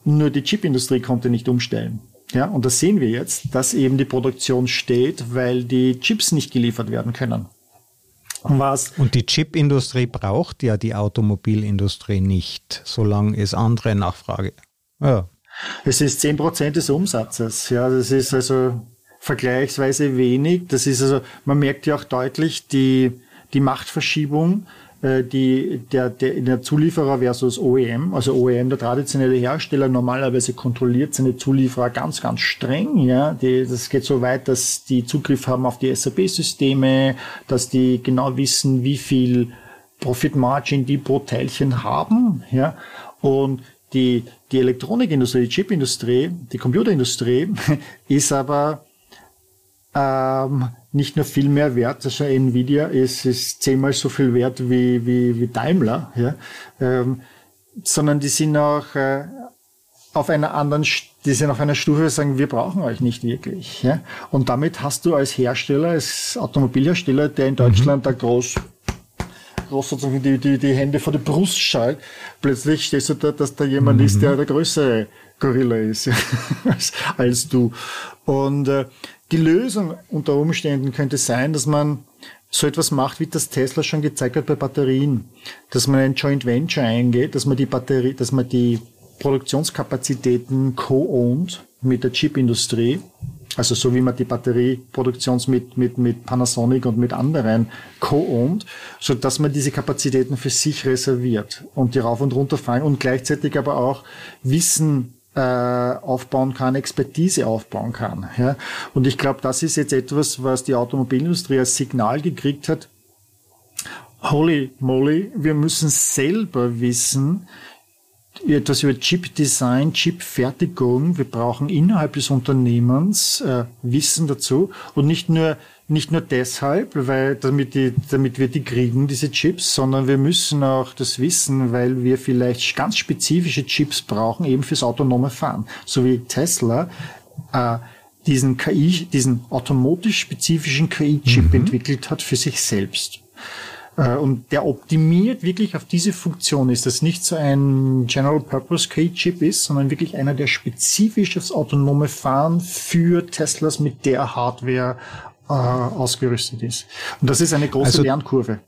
Speaker 2: Nur die Chipindustrie konnte nicht umstellen. Ja, und das sehen wir jetzt, dass eben die Produktion steht, weil die Chips nicht geliefert werden können.
Speaker 1: Was und die Chipindustrie braucht ja die Automobilindustrie nicht, solange es andere Nachfrage.
Speaker 2: Ja. Es ist zehn Prozent des Umsatzes. Ja, das ist also vergleichsweise wenig. Das ist also, man merkt ja auch deutlich die, die Machtverschiebung, äh, die, der, der, der Zulieferer versus OEM. Also OEM, der traditionelle Hersteller, normalerweise kontrolliert seine Zulieferer ganz, ganz streng. Ja, die, das geht so weit, dass die Zugriff haben auf die SAP-Systeme, dass die genau wissen, wie viel Profit Margin die pro Teilchen haben. Ja, und die, die Elektronikindustrie, die Chipindustrie, die Computerindustrie ist aber ähm, nicht nur viel mehr wert, also Nvidia ist, ist zehnmal so viel wert wie, wie, wie Daimler, ja, ähm, sondern die sind auch äh, auf einer anderen, die sind auf einer Stufe, sagen, wir brauchen euch nicht wirklich. Ja? Und damit hast du als Hersteller, als Automobilhersteller, der in Deutschland mhm. da groß groß sozusagen die, die, die Hände vor der Brust schallt, plötzlich stehst du da, dass da jemand mhm. ist, der der größere Gorilla ist als, als du. Und äh, die Lösung unter Umständen könnte sein, dass man so etwas macht, wie das Tesla schon gezeigt hat bei Batterien, dass man ein Joint Venture eingeht, dass man die Batterie, dass man die Produktionskapazitäten co-owned mit der Chipindustrie, also so wie man die Batterieproduktions mit, mit, mit Panasonic und mit anderen co-owned, so dass man diese Kapazitäten für sich reserviert und die rauf und runter fallen und gleichzeitig aber auch Wissen äh, aufbauen kann, Expertise aufbauen kann. Ja? Und ich glaube, das ist jetzt etwas, was die Automobilindustrie als Signal gekriegt hat. Holy moly, wir müssen selber wissen, etwas über Chip-Design, Chip-Fertigung. Wir brauchen innerhalb des Unternehmens äh, Wissen dazu und nicht nur nicht nur deshalb, weil damit, die, damit wir die kriegen, diese Chips, sondern wir müssen auch das wissen, weil wir vielleicht ganz spezifische Chips brauchen, eben fürs autonome Fahren. So wie Tesla äh, diesen KI, diesen automotisch spezifischen KI-Chip mhm. entwickelt hat für sich selbst. Äh, und der optimiert wirklich auf diese Funktion ist, dass nicht so ein General Purpose KI-Chip ist, sondern wirklich einer, der spezifisch das autonome Fahren für Teslas mit der Hardware äh, ausgerüstet ist. Und das ist eine große also, Lernkurve.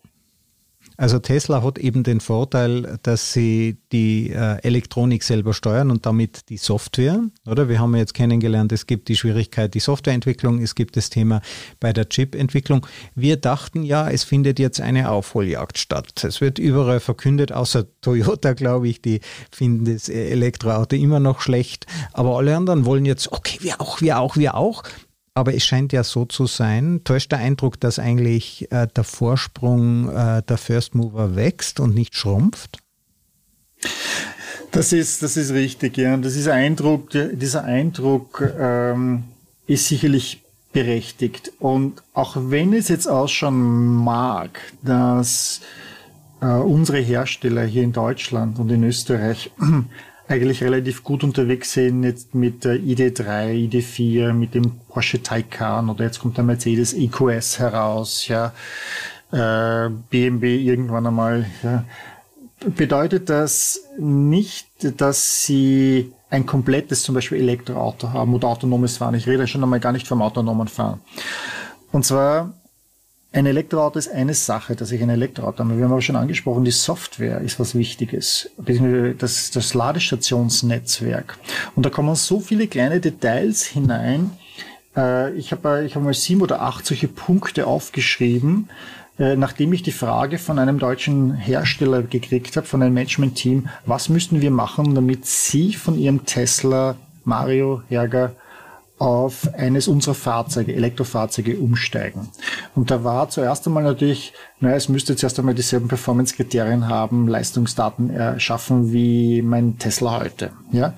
Speaker 1: Also Tesla hat eben den Vorteil, dass sie die äh, Elektronik selber steuern und damit die Software, oder? Wir haben jetzt kennengelernt, es gibt die Schwierigkeit, die Softwareentwicklung, es gibt das Thema bei der Chipentwicklung. Wir dachten ja, es findet jetzt eine Aufholjagd statt. Es wird überall verkündet, außer Toyota, glaube ich, die finden das Elektroauto immer noch schlecht. Aber alle anderen wollen jetzt, okay, wir auch, wir auch, wir auch. Aber es scheint ja so zu sein, täuscht der Eindruck, dass eigentlich äh, der Vorsprung äh, der First Mover wächst und nicht schrumpft?
Speaker 2: Das ist, das ist richtig, ja. Das ist Eindruck, dieser Eindruck ähm, ist sicherlich berechtigt. Und auch wenn es jetzt ausschauen mag, dass äh, unsere Hersteller hier in Deutschland und in Österreich eigentlich relativ gut unterwegs sind, jetzt mit der ID3, ID4, mit dem Porsche Taycan oder jetzt kommt der Mercedes EQS heraus, ja, äh, BMW irgendwann einmal, ja. Bedeutet das nicht, dass sie ein komplettes zum Beispiel Elektroauto haben oder autonomes Fahren. Ich rede schon einmal gar nicht vom autonomen Fahren. Und zwar ein Elektroauto ist eine Sache, dass ich ein Elektroauto habe. Wir haben aber schon angesprochen, die Software ist was Wichtiges, das, das Ladestationsnetzwerk. Und da kommen so viele kleine Details hinein. Äh, ich habe ich hab mal sieben oder acht solche Punkte aufgeschrieben, äh, nachdem ich die Frage von einem deutschen Hersteller gekriegt habe, von einem Management-Team, was müssten wir machen, damit Sie von Ihrem Tesla Mario Herger auf eines unserer Fahrzeuge, Elektrofahrzeuge umsteigen. Und da war zuerst einmal natürlich, naja, es müsste zuerst einmal dieselben Performance-Kriterien haben, Leistungsdaten erschaffen wie mein Tesla heute. Ja?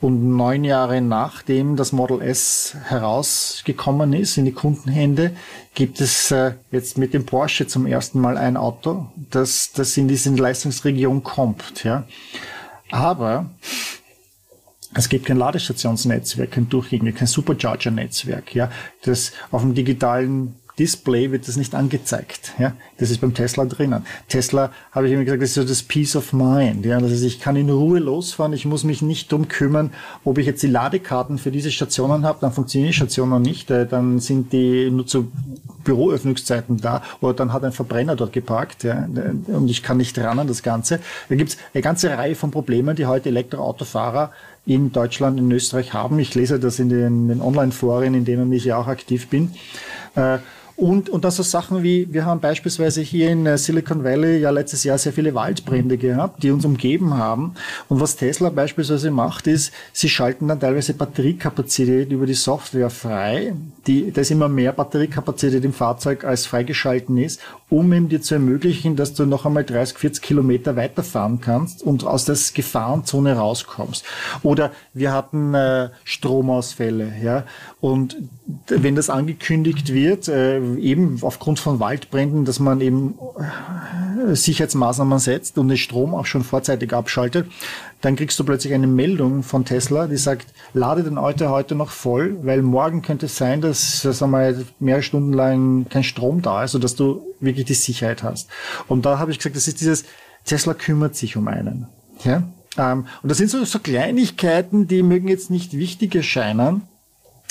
Speaker 2: Und neun Jahre nachdem das Model S herausgekommen ist in die Kundenhände, gibt es äh, jetzt mit dem Porsche zum ersten Mal ein Auto, das, das in diese Leistungsregion kommt. Ja? Aber es gibt kein Ladestationsnetzwerk, kein durchgängiges, kein Supercharger-Netzwerk. Ja, das auf dem digitalen Display wird das nicht angezeigt. Ja, das ist beim Tesla drinnen. Tesla habe ich immer gesagt, das ist so das Peace of Mind. Ja, das heißt, ich kann in Ruhe losfahren. Ich muss mich nicht drum kümmern, ob ich jetzt die Ladekarten für diese Stationen habe. Dann funktionieren die Stationen nicht. Äh, dann sind die nur zu Büroöffnungszeiten da oder dann hat ein Verbrenner dort geparkt ja, und ich kann nicht ran an das Ganze. Da gibt es eine ganze Reihe von Problemen, die heute Elektroautofahrer in Deutschland, in Österreich haben. Ich lese das in den, den Online-Foren, in denen ich ja auch aktiv bin. Äh, und, und dann so Sachen wie, wir haben beispielsweise hier in äh, Silicon Valley ja letztes Jahr sehr viele Waldbrände gehabt, die uns umgeben haben. Und was Tesla beispielsweise macht, ist, sie schalten dann teilweise Batteriekapazität über die Software frei. Die, da ist immer mehr Batteriekapazität im Fahrzeug als freigeschalten ist, um ihm dir zu ermöglichen, dass du noch einmal 30, 40 Kilometer weiterfahren kannst und aus der Gefahrenzone rauskommst. Oder wir hatten äh, Stromausfälle, ja. Und wenn das angekündigt wird, äh, eben aufgrund von Waldbränden, dass man eben äh, Sicherheitsmaßnahmen setzt und den Strom auch schon vorzeitig abschaltet, dann kriegst du plötzlich eine Meldung von Tesla, die sagt, lade den Auto heute noch voll, weil morgen könnte es sein, dass sagen wir, mehrere Stunden lang kein Strom da ist, sodass du wirklich die Sicherheit hast. Und da habe ich gesagt, das ist dieses, Tesla kümmert sich um einen. Ja? Ähm, und das sind so, so Kleinigkeiten, die mögen jetzt nicht wichtig erscheinen,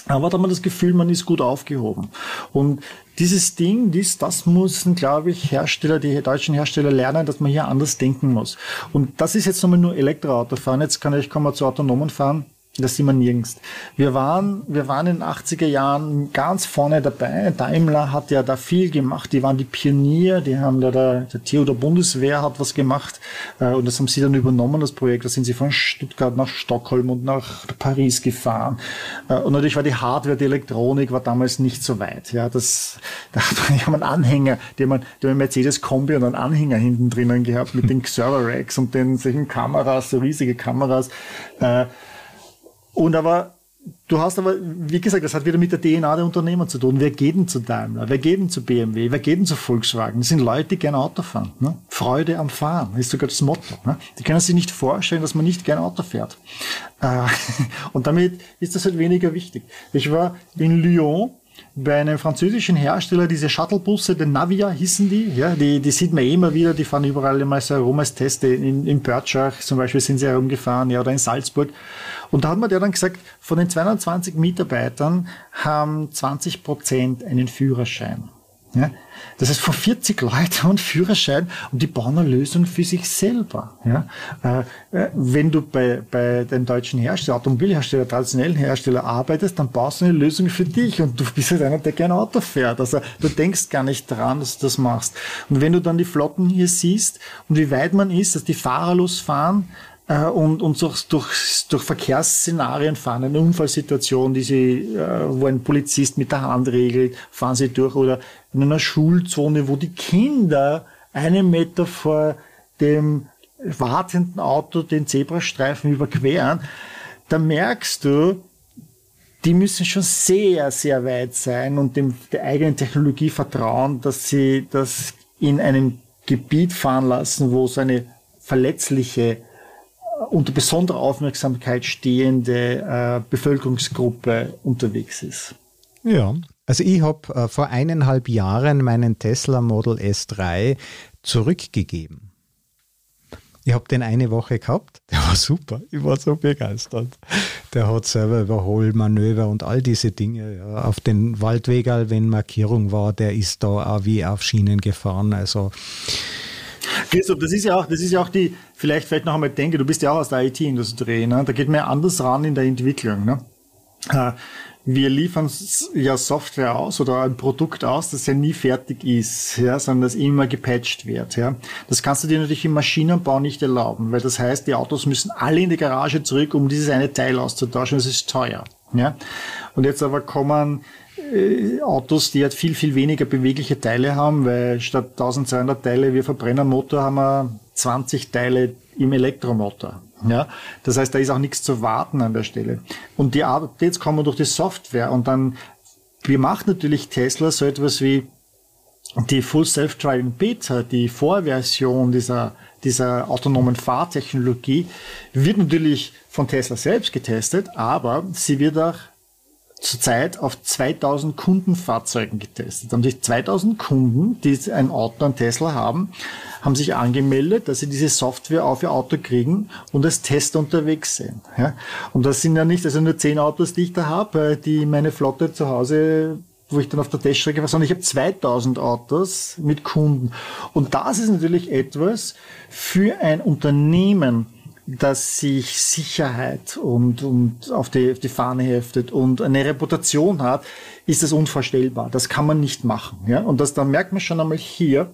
Speaker 2: aber da hat man das Gefühl, man ist gut aufgehoben. Und dieses Ding, dies, das müssen, glaube ich, Hersteller, die deutschen Hersteller lernen, dass man hier anders denken muss. Und das ist jetzt nochmal nur Elektroautofahren. Jetzt kann ich, kommen wir zu autonomen Fahren. Das sieht man nirgends. Wir waren, wir waren in den 80er Jahren ganz vorne dabei. Daimler hat ja da viel gemacht. Die waren die Pionier. Die haben da, da der Theodor Bundeswehr hat was gemacht. Äh, und das haben sie dann übernommen, das Projekt. Da sind sie von Stuttgart nach Stockholm und nach Paris gefahren. Äh, und natürlich war die Hardware, die Elektronik war damals nicht so weit. Ja, das, da hat man einen Anhänger, den man, den man Mercedes Kombi und einen Anhänger hinten drinnen gehabt mit den Server Racks und den solchen Kameras, so riesige Kameras. Und aber, du hast aber, wie gesagt, das hat wieder mit der DNA der Unternehmer zu tun. Wer geht denn zu Daimler? Wer geht denn zu BMW? Wer geht denn zu Volkswagen? Das sind Leute, die gerne Auto fahren. Ne? Freude am Fahren ist sogar das Motto. Ne? Die können sich nicht vorstellen, dass man nicht gerne Auto fährt. Äh, und damit ist das halt weniger wichtig. Ich war in Lyon bei einem französischen Hersteller, diese Shuttlebusse, den Navia hießen die, ja, die, die sieht man immer wieder, die fahren überall immer so herum als Teste. In, in Pörtschach zum Beispiel sind sie herumgefahren, ja, oder in Salzburg. Und da hat man ja dann gesagt, von den 220 Mitarbeitern haben 20 Prozent einen Führerschein. Ja? Das heißt, von 40 Leuten haben Führerschein und die bauen eine Lösung für sich selber. Ja? Äh, äh, wenn du bei, bei den deutschen Hersteller, Automobilhersteller, traditionellen Hersteller arbeitest, dann baust du eine Lösung für dich und du bist halt einer, der gerne Auto fährt. Also du denkst gar nicht dran, dass du das machst. Und wenn du dann die Flotten hier siehst und wie weit man ist, dass die fahrerlos fahren, äh, und, und durch, durch, durch Verkehrsszenarien fahren, eine Unfallsituation, die sie, äh, wo ein Polizist mit der Hand regelt, fahren sie durch oder in einer Schulzone, wo die Kinder einen Meter vor dem wartenden Auto den Zebrastreifen überqueren, da merkst du, die müssen schon sehr, sehr weit sein und dem, der eigenen Technologie vertrauen, dass sie das in einem Gebiet fahren lassen, wo so eine verletzliche unter besonderer Aufmerksamkeit stehende äh, Bevölkerungsgruppe unterwegs ist.
Speaker 1: Ja, also ich habe äh, vor eineinhalb Jahren meinen Tesla Model S3 zurückgegeben. Ich habe den eine Woche gehabt, der war super, ich war so begeistert. Der hat selber Überholmanöver und all diese Dinge ja, auf den Waldweg, wenn Markierung war, der ist da auch wie auf Schienen gefahren. Also
Speaker 2: Christoph, das ist ja auch, das ist ja auch die, vielleicht, vielleicht noch einmal denke, du bist ja auch aus der IT-Industrie, ne? da geht man ja anders ran in der Entwicklung. Ne? Äh, wir liefern ja Software aus oder ein Produkt aus, das ja nie fertig ist, ja, sondern das immer gepatcht wird. Ja. Das kannst du dir natürlich im Maschinenbau nicht erlauben, weil das heißt, die Autos müssen alle in die Garage zurück, um dieses eine Teil auszutauschen. Das ist teuer. Ja. Und jetzt aber kommen Autos, die halt viel, viel weniger bewegliche Teile haben, weil statt 1200 Teile wie Verbrennermotor haben wir 20 Teile im Elektromotor. Ja, das heißt, da ist auch nichts zu warten an der Stelle. Und die Updates kommen durch die Software und dann, wie macht natürlich Tesla so etwas wie die Full Self-Driving Beta, die Vorversion dieser, dieser autonomen Fahrtechnologie, wird natürlich von Tesla selbst getestet, aber sie wird auch zurzeit auf 2000 Kundenfahrzeugen getestet. Da haben sich 2000 Kunden, die ein Auto, ein Tesla haben, haben sich angemeldet, dass sie diese Software auf ihr Auto kriegen und als Tester unterwegs sind. Ja? Und das sind ja nicht also nur 10 Autos, die ich da habe, die meine Flotte zu Hause wo ich dann auf der Teststrecke war, sondern ich habe 2000 Autos mit Kunden. Und das ist natürlich etwas für ein Unternehmen, dass sich Sicherheit und, und auf, die, auf die Fahne heftet und eine Reputation hat, ist das unvorstellbar. Das kann man nicht machen. Ja? Und das, da merkt man schon einmal hier,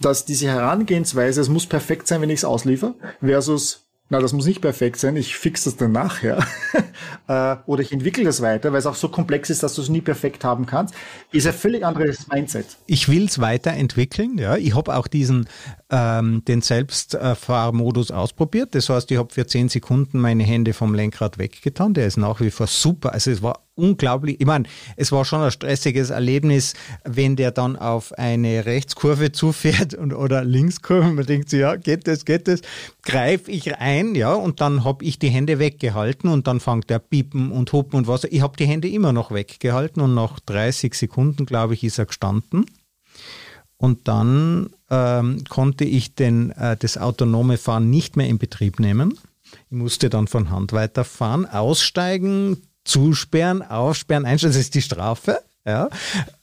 Speaker 2: dass diese Herangehensweise, es muss perfekt sein, wenn ich es ausliefer, versus na, das muss nicht perfekt sein, ich fix das dann nachher. Äh, oder ich entwickle das weiter, weil es auch so komplex ist, dass du es nie perfekt haben kannst, ist ein völlig anderes Mindset.
Speaker 1: Ich will es weiterentwickeln, ja. Ich habe auch diesen ähm, den Selbstfahrmodus ausprobiert. Das heißt, ich habe für zehn Sekunden meine Hände vom Lenkrad weggetan. Der ist nach wie vor super. Also es war unglaublich. Ich meine, es war schon ein stressiges Erlebnis, wenn der dann auf eine Rechtskurve zufährt und, oder Linkskurve. Man denkt so, ja, geht das, geht das? Greife ich ein, ja, und dann habe ich die Hände weggehalten und dann fängt der Piepen und Hupen und was. Ich habe die Hände immer noch weggehalten und nach 30 Sekunden, glaube ich, ist er gestanden. Und dann ähm, konnte ich den, äh, das autonome Fahren nicht mehr in Betrieb nehmen. Ich musste dann von Hand weiterfahren, aussteigen, zusperren, aufsperren, einstellen. Das ist die Strafe. Ja,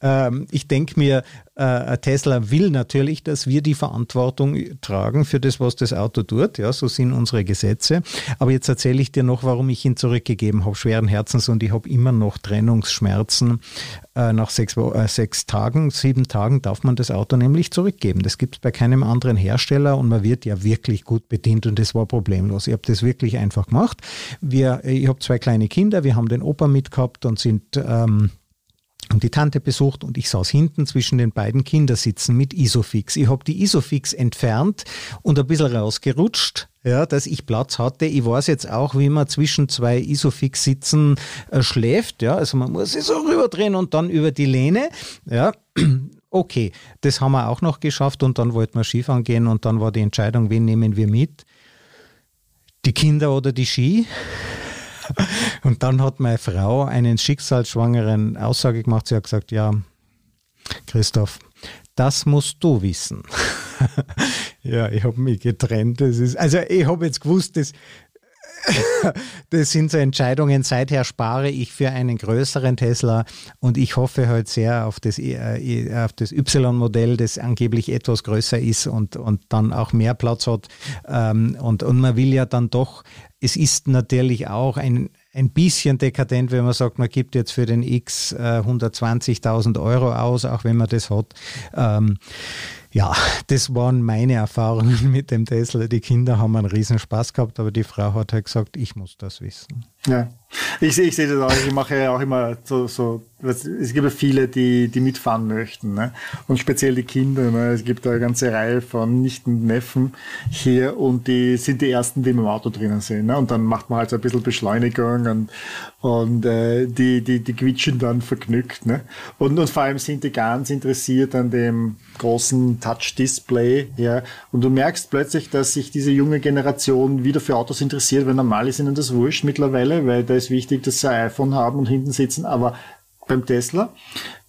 Speaker 1: ähm, ich denke mir, äh, Tesla will natürlich, dass wir die Verantwortung tragen für das, was das Auto tut. Ja, so sind unsere Gesetze. Aber jetzt erzähle ich dir noch, warum ich ihn zurückgegeben habe, schweren Herzens und ich habe immer noch Trennungsschmerzen. Äh, nach sechs, äh, sechs Tagen, sieben Tagen darf man das Auto nämlich zurückgeben. Das gibt es bei keinem anderen Hersteller und man wird ja wirklich gut bedient und das war problemlos. Ich habe das wirklich einfach gemacht. Wir, ich habe zwei kleine Kinder, wir haben den Opa mitgehabt und sind ähm, und die Tante besucht und ich saß hinten zwischen den beiden Kindersitzen mit Isofix. Ich habe die Isofix entfernt und ein bisschen rausgerutscht, ja, dass ich Platz hatte. Ich weiß jetzt auch, wie man zwischen zwei Isofix-Sitzen äh, schläft. Ja, also man muss sich so rüberdrehen und dann über die Lehne. Ja, okay, das haben wir auch noch geschafft und dann wollten wir Skifahren gehen und dann war die Entscheidung, wen nehmen wir mit? Die Kinder oder die Ski? Und dann hat meine Frau einen schicksalsschwangeren Aussage gemacht. Sie hat gesagt, ja, Christoph, das musst du wissen. ja, ich habe mich getrennt. Ist, also ich habe jetzt gewusst, dass das sind so Entscheidungen. Seither spare ich für einen größeren Tesla und ich hoffe halt sehr auf das, äh, auf das Y-Modell, das angeblich etwas größer ist und, und dann auch mehr Platz hat. Ähm, und, und man will ja dann doch, es ist natürlich auch ein, ein bisschen dekadent, wenn man sagt, man gibt jetzt für den X äh, 120.000 Euro aus, auch wenn man das hat. Ähm, ja, das waren meine Erfahrungen mit dem Tesla. Die Kinder haben einen riesen Spaß gehabt, aber die Frau hat halt gesagt, ich muss das wissen.
Speaker 2: Ja, ich, ich sehe das auch. Ich mache ja auch immer so, so es gibt ja viele, die, die mitfahren möchten. Ne? Und speziell die Kinder. Ne? Es gibt eine ganze Reihe von Nichten und Neffen hier und die sind die ersten, die im Auto drinnen sind. Ne? Und dann macht man halt so ein bisschen Beschleunigung und, und äh, die, die, die quietschen dann vergnügt. Ne? Und, und vor allem sind die ganz interessiert an dem großen Touch-Display. Ja? Und du merkst plötzlich, dass sich diese junge Generation wieder für Autos interessiert, weil normal ist ihnen das wurscht mittlerweile Fälle, weil da ist wichtig, dass sie ein iPhone haben und hinten sitzen, aber beim Tesla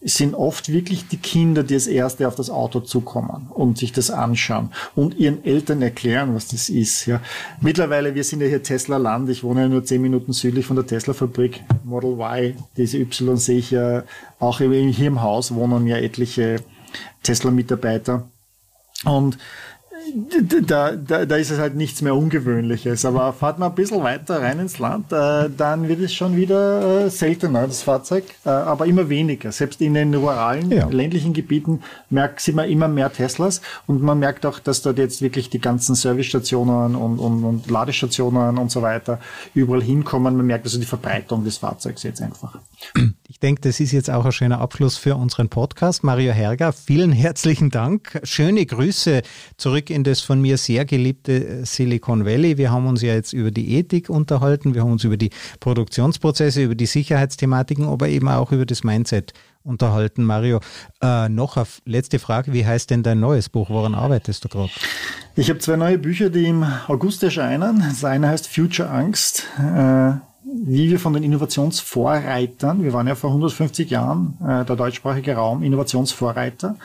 Speaker 2: sind oft wirklich die Kinder, die als Erste auf das Auto zukommen und sich das anschauen und ihren Eltern erklären, was das ist. Ja. Mittlerweile, wir sind ja hier Tesla-Land. Ich wohne ja nur zehn Minuten südlich von der Tesla-Fabrik. Model Y, diese Y sehe ich ja auch hier im Haus wohnen ja etliche Tesla-Mitarbeiter. Und da, da, da ist es halt nichts mehr Ungewöhnliches. Aber fahrt man ein bisschen weiter rein ins Land, äh, dann wird es schon wieder äh, seltener, das Fahrzeug, äh, aber immer weniger. Selbst in den ruralen, ja. ländlichen Gebieten merkt, sieht man immer mehr Teslas und man merkt auch, dass dort jetzt wirklich die ganzen Servicestationen und, und, und Ladestationen und so weiter überall hinkommen. Man merkt also die Verbreitung des Fahrzeugs jetzt einfach.
Speaker 1: Ich denke, das ist jetzt auch ein schöner Abschluss für unseren Podcast. Mario Herger, vielen herzlichen Dank. Schöne Grüße zurück in das von mir sehr geliebte Silicon Valley. Wir haben uns ja jetzt über die Ethik unterhalten, wir haben uns über die Produktionsprozesse, über die Sicherheitsthematiken, aber eben auch über das Mindset unterhalten. Mario, äh, noch eine letzte Frage. Wie heißt denn dein neues Buch? Woran arbeitest du gerade?
Speaker 2: Ich habe zwei neue Bücher, die im August erscheinen. Das eine heißt Future Angst. Äh wie wir von den Innovationsvorreitern, wir waren ja vor 150 Jahren äh, der deutschsprachige Raum Innovationsvorreiter,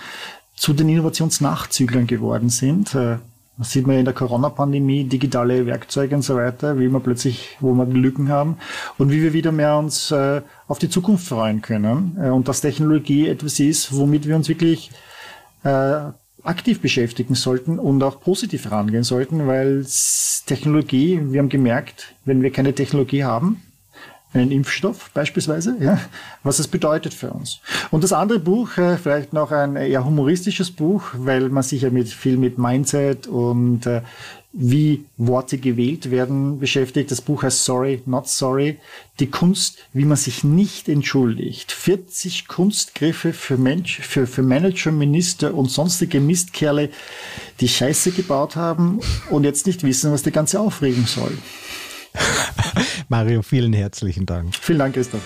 Speaker 2: zu den Innovationsnachzüglern geworden sind. Äh, das sieht man ja in der Corona-Pandemie, digitale Werkzeuge und so weiter, wie wir plötzlich, wo wir Lücken haben und wie wir wieder mehr uns äh, auf die Zukunft freuen können äh, und dass Technologie etwas ist, womit wir uns wirklich äh, aktiv beschäftigen sollten und auch positiv rangehen sollten, weil Technologie, wir haben gemerkt, wenn wir keine Technologie haben, einen Impfstoff beispielsweise, ja, was es bedeutet für uns. Und das andere Buch, äh, vielleicht noch ein eher humoristisches Buch, weil man sich ja mit, viel mit Mindset und äh, wie Worte gewählt werden beschäftigt. Das Buch heißt Sorry, Not Sorry. Die Kunst, wie man sich nicht entschuldigt. 40 Kunstgriffe für Mensch, für, für Manager, Minister und sonstige Mistkerle, die Scheiße gebaut haben und jetzt nicht wissen, was die ganze Aufregung soll.
Speaker 1: Mario, vielen herzlichen Dank.
Speaker 2: Vielen Dank, Christoph.